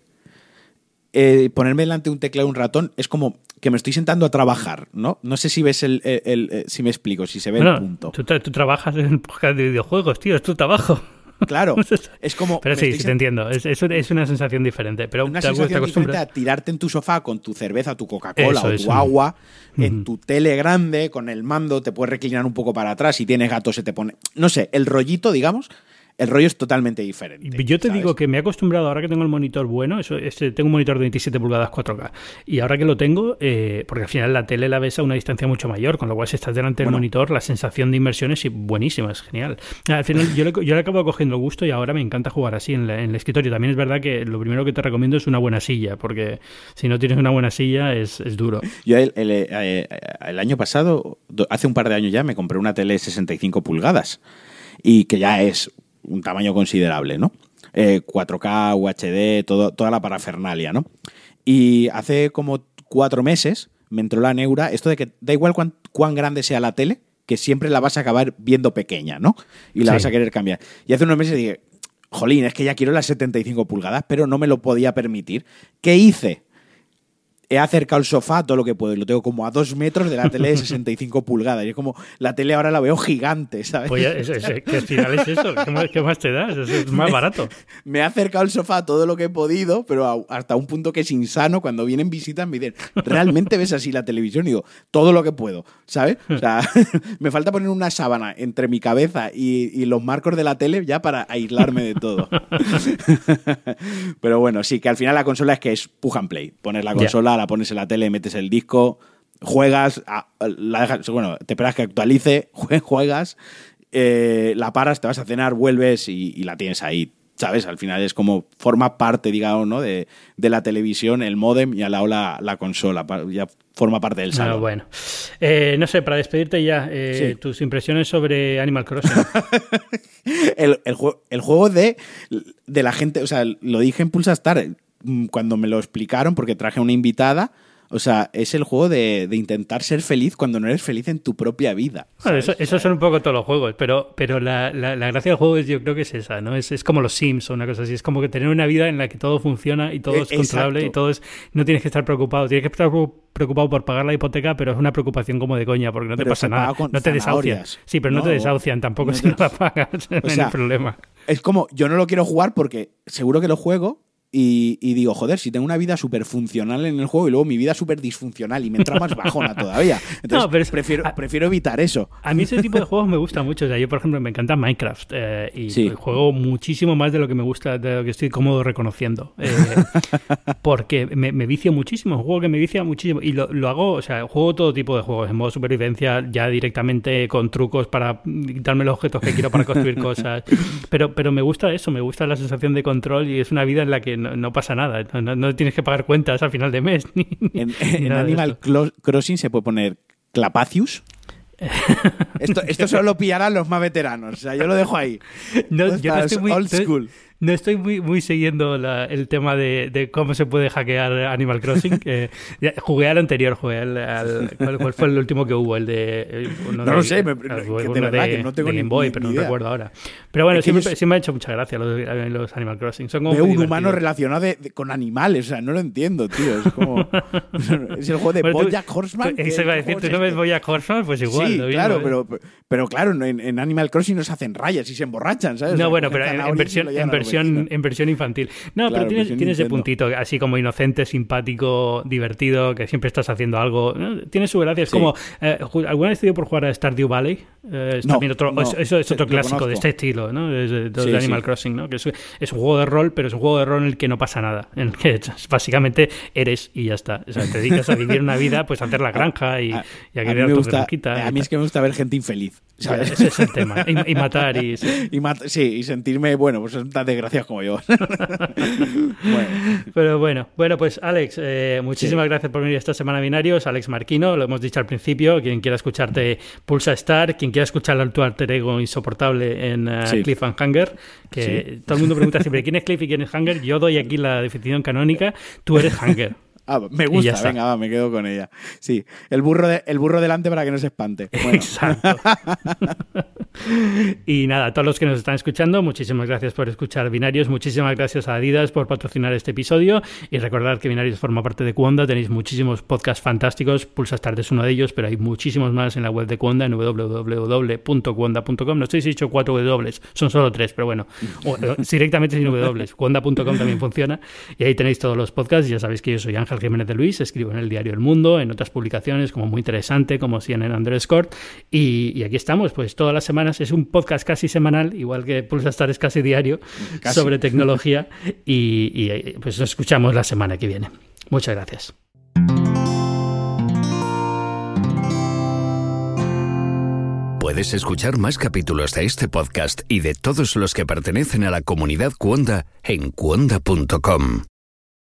eh, ponerme delante de un teclado y un ratón, es como que me estoy sentando a trabajar, ¿no? No sé si ves el, eh, si me explico, si se ve el punto. Tú, trabajas en podcast de videojuegos, tío, es tu trabajo. Claro, [LAUGHS] es como. Pero sí, sí, te entiendo. Es, es, una sensación diferente. Pero una sensación diferente a tirarte en tu sofá con tu cerveza, tu Coca-Cola o tu agua, en tu tele grande, con el mando, te puedes reclinar un poco para atrás. Si tienes gato, se te pone. No sé, el rollito, digamos, el rollo es totalmente diferente. Yo te digo que me he acostumbrado, ahora que tengo el monitor bueno, eso, este, tengo un monitor de 27 pulgadas 4K, y ahora que lo tengo, eh, porque al final la tele la ves a una distancia mucho mayor, con lo cual si estás delante del monitor, la sensación de inmersión es buenísima, es genial. Al final yo le, yo le acabo cogiendo gusto y ahora me encanta jugar así en, el escritorio. También es verdad que lo primero que te recomiendo es una buena silla, porque si no tienes una buena silla es, duro. Yo el, eh, el año pasado, hace un par de años ya, me compré una tele 65 pulgadas y que ya es un tamaño considerable, ¿no? 4K, eh, UHD, todo, toda la parafernalia, ¿no? Y hace como cuatro meses me entró la neura, esto de que da igual cuán, cuán grande sea la tele, que siempre la vas a acabar viendo pequeña, ¿no? Y la vas a querer cambiar. Y hace unos meses dije, jolín, es que ya quiero las 75 pulgadas, pero no me lo podía permitir. ¿Qué hice? He acercado el sofá todo lo que puedo y lo tengo como a dos metros de la tele de [LAUGHS] 65 pulgadas. Y es como, la tele ahora la veo gigante, ¿sabes? Pues ¿qué final es eso? ¿Qué más, te das? Es más barato. Me he acercado el sofá todo lo que he podido, pero hasta un punto que es insano. Cuando vienen visitas me dicen, ¿realmente ves así la televisión? Y digo, todo lo que puedo, ¿sabes? O sea, [LAUGHS] me falta poner una sábana entre mi cabeza y, los marcos de la tele ya para aislarme de todo. [LAUGHS] pero bueno, sí, que al final la consola es que es push and play. Pones la consola la pones en la tele, metes el disco, juegas, la dejas, bueno, te esperas que actualice, [LAUGHS] juegas, eh, la paras, te vas a cenar, vuelves y, la tienes ahí. ¿Sabes? Al final es como forma parte, digamos, ¿no? De, la televisión, el modem y al lado la, la consola. Ya forma parte del salón. bueno. Eh, no sé, para despedirte ya, eh, tus impresiones sobre Animal Crossing. [LAUGHS] el, el, el, juego de, de la gente, o sea, lo dije en Pulsa Star, cuando me lo explicaron, porque traje una invitada, o sea, es el juego de, intentar ser feliz cuando no eres feliz en tu propia vida. eso, son un poco todos los juegos, pero, pero la, la, gracia del juego es, yo creo que es esa, ¿no? Es, es, como los Sims o una cosa así. Es como que tener una vida en la que todo funciona y todo e, es controlable y todo es. No tienes que estar preocupado. Tienes que estar preocupado por pagar la hipoteca, pero es una preocupación como de coña, porque no te pasa nada. No te desahucian. Sí, pero no, te desahucian tampoco si no la [LAUGHS] pagas. [LAUGHS] no hay problema. Es como, yo no lo quiero jugar porque seguro que lo juego, y, digo, joder, si tengo una vida súper funcional en el juego y luego mi vida súper disfuncional y me entra más bajona [LAUGHS] todavía. Entonces, prefiero, prefiero evitar eso. A mí ese tipo de juegos me gusta mucho. O sea, yo, por ejemplo, me encanta Minecraft eh, y juego muchísimo más de lo que me gusta, de lo que estoy cómodo reconociendo. Eh, [LAUGHS] porque me, me, vicio muchísimo, es un juego que me vicia muchísimo. Y lo, lo, hago, o sea, juego todo tipo de juegos, en modo supervivencia, ya directamente con trucos para quitarme los objetos que quiero para construir [LAUGHS] cosas. Pero, pero me gusta eso, me gusta la sensación de control y es una vida en la que no, pasa nada. No, tienes que pagar cuentas al final de mes. [LAUGHS] en, Animal Crossing se puede poner Clapacius. [LAUGHS] esto, esto solo lo pillarán los más veteranos. O sea, yo lo dejo ahí. No, yo no estoy muy, old school no estoy muy, muy siguiendo el tema de, cómo se puede hackear Animal Crossing. [LAUGHS] jugué al anterior, jugué al, ¿cuál, fue el último que hubo? El de... no lo sé, me, de, no tengo Game Boy, pero no recuerdo ahora. Pero bueno, sí, me ha hecho mucha gracia los, Animal Crossing. Son como un humano relacionado con animales, o sea, no lo entiendo, tío. Es como... [LAUGHS] [LAUGHS] es el juego de Bojack Horseman. Eso iba a decir, ¿tú no ves Bojack Horseman? Pues igual. Sí, claro, pero, pero claro, en, Animal Crossing no se hacen rayas y se emborrachan, ¿sabes? No, bueno, pero en versión en versión infantil. No, pero tiene, ese puntito, así como inocente, simpático, divertido, que siempre estás haciendo algo. Tiene su gracia. Es como. Eh, ¿Alguna vez te dio por jugar a Stardew Valley? Eh, es también otro, eso es otro clásico de este estilo, ¿no? De, Animal Crossing, ¿no? Que es, un juego de rol, pero es un juego de rol en el que no pasa nada. En el que [LAUGHS] básicamente eres y ya está. O sea, te dedicas a vivir una vida, pues a hacer la granja y, a, y a, a mí es que me gusta ver gente infeliz. Ese es el tema. Y, matar y. Sí. [LAUGHS] Y, sí, y sentirme, bueno, pues de desgraciados como yo. [LAUGHS] Pero bueno, bueno, pues Alex, eh, muchísimas gracias por venir esta semana a Binarios. Alex Marquino, lo hemos dicho al principio, quien quiera escucharte Pulsa Star, quien quiera escuchar tu alter ego insoportable en uh, Cliff and Hunger, que todo el mundo pregunta siempre quién es Cliff y quién es Hunger. Yo doy aquí la definición canónica, tú eres Hunger. Ah, me gusta, venga, va, me quedo con ella. Sí, el burro, de, el burro delante para que no se espante. [LAUGHS] Exacto. [LAUGHS] y nada, a todos los que nos están escuchando, muchísimas gracias por escuchar Binarios, muchísimas gracias a Adidas por patrocinar este episodio y recordad que Binarios forma parte de Cuonda, tenéis muchísimos podcasts fantásticos, Pulsa Start es uno de ellos, pero hay muchísimos más en la web de Cuonda, en www.cuonda.com. No estoy dicho cuatro W, son solo tres, pero bueno, eh, directamente sin W, cuonda.com también funciona y ahí tenéis todos los podcasts, ya sabéis que yo soy Ángel Jiménez de Luis, escribo en el diario El Mundo, en otras publicaciones como Muy Interesante, como CNN Underscore, y, y aquí estamos, pues todas las semanas es un podcast casi semanal, igual que Pulsa Star es casi diario, sobre tecnología, [LAUGHS] y, y pues nos escuchamos la semana que viene. Muchas gracias. Puedes escuchar más capítulos de este podcast y de todos los que pertenecen a la comunidad Cuonda en cuonda.com.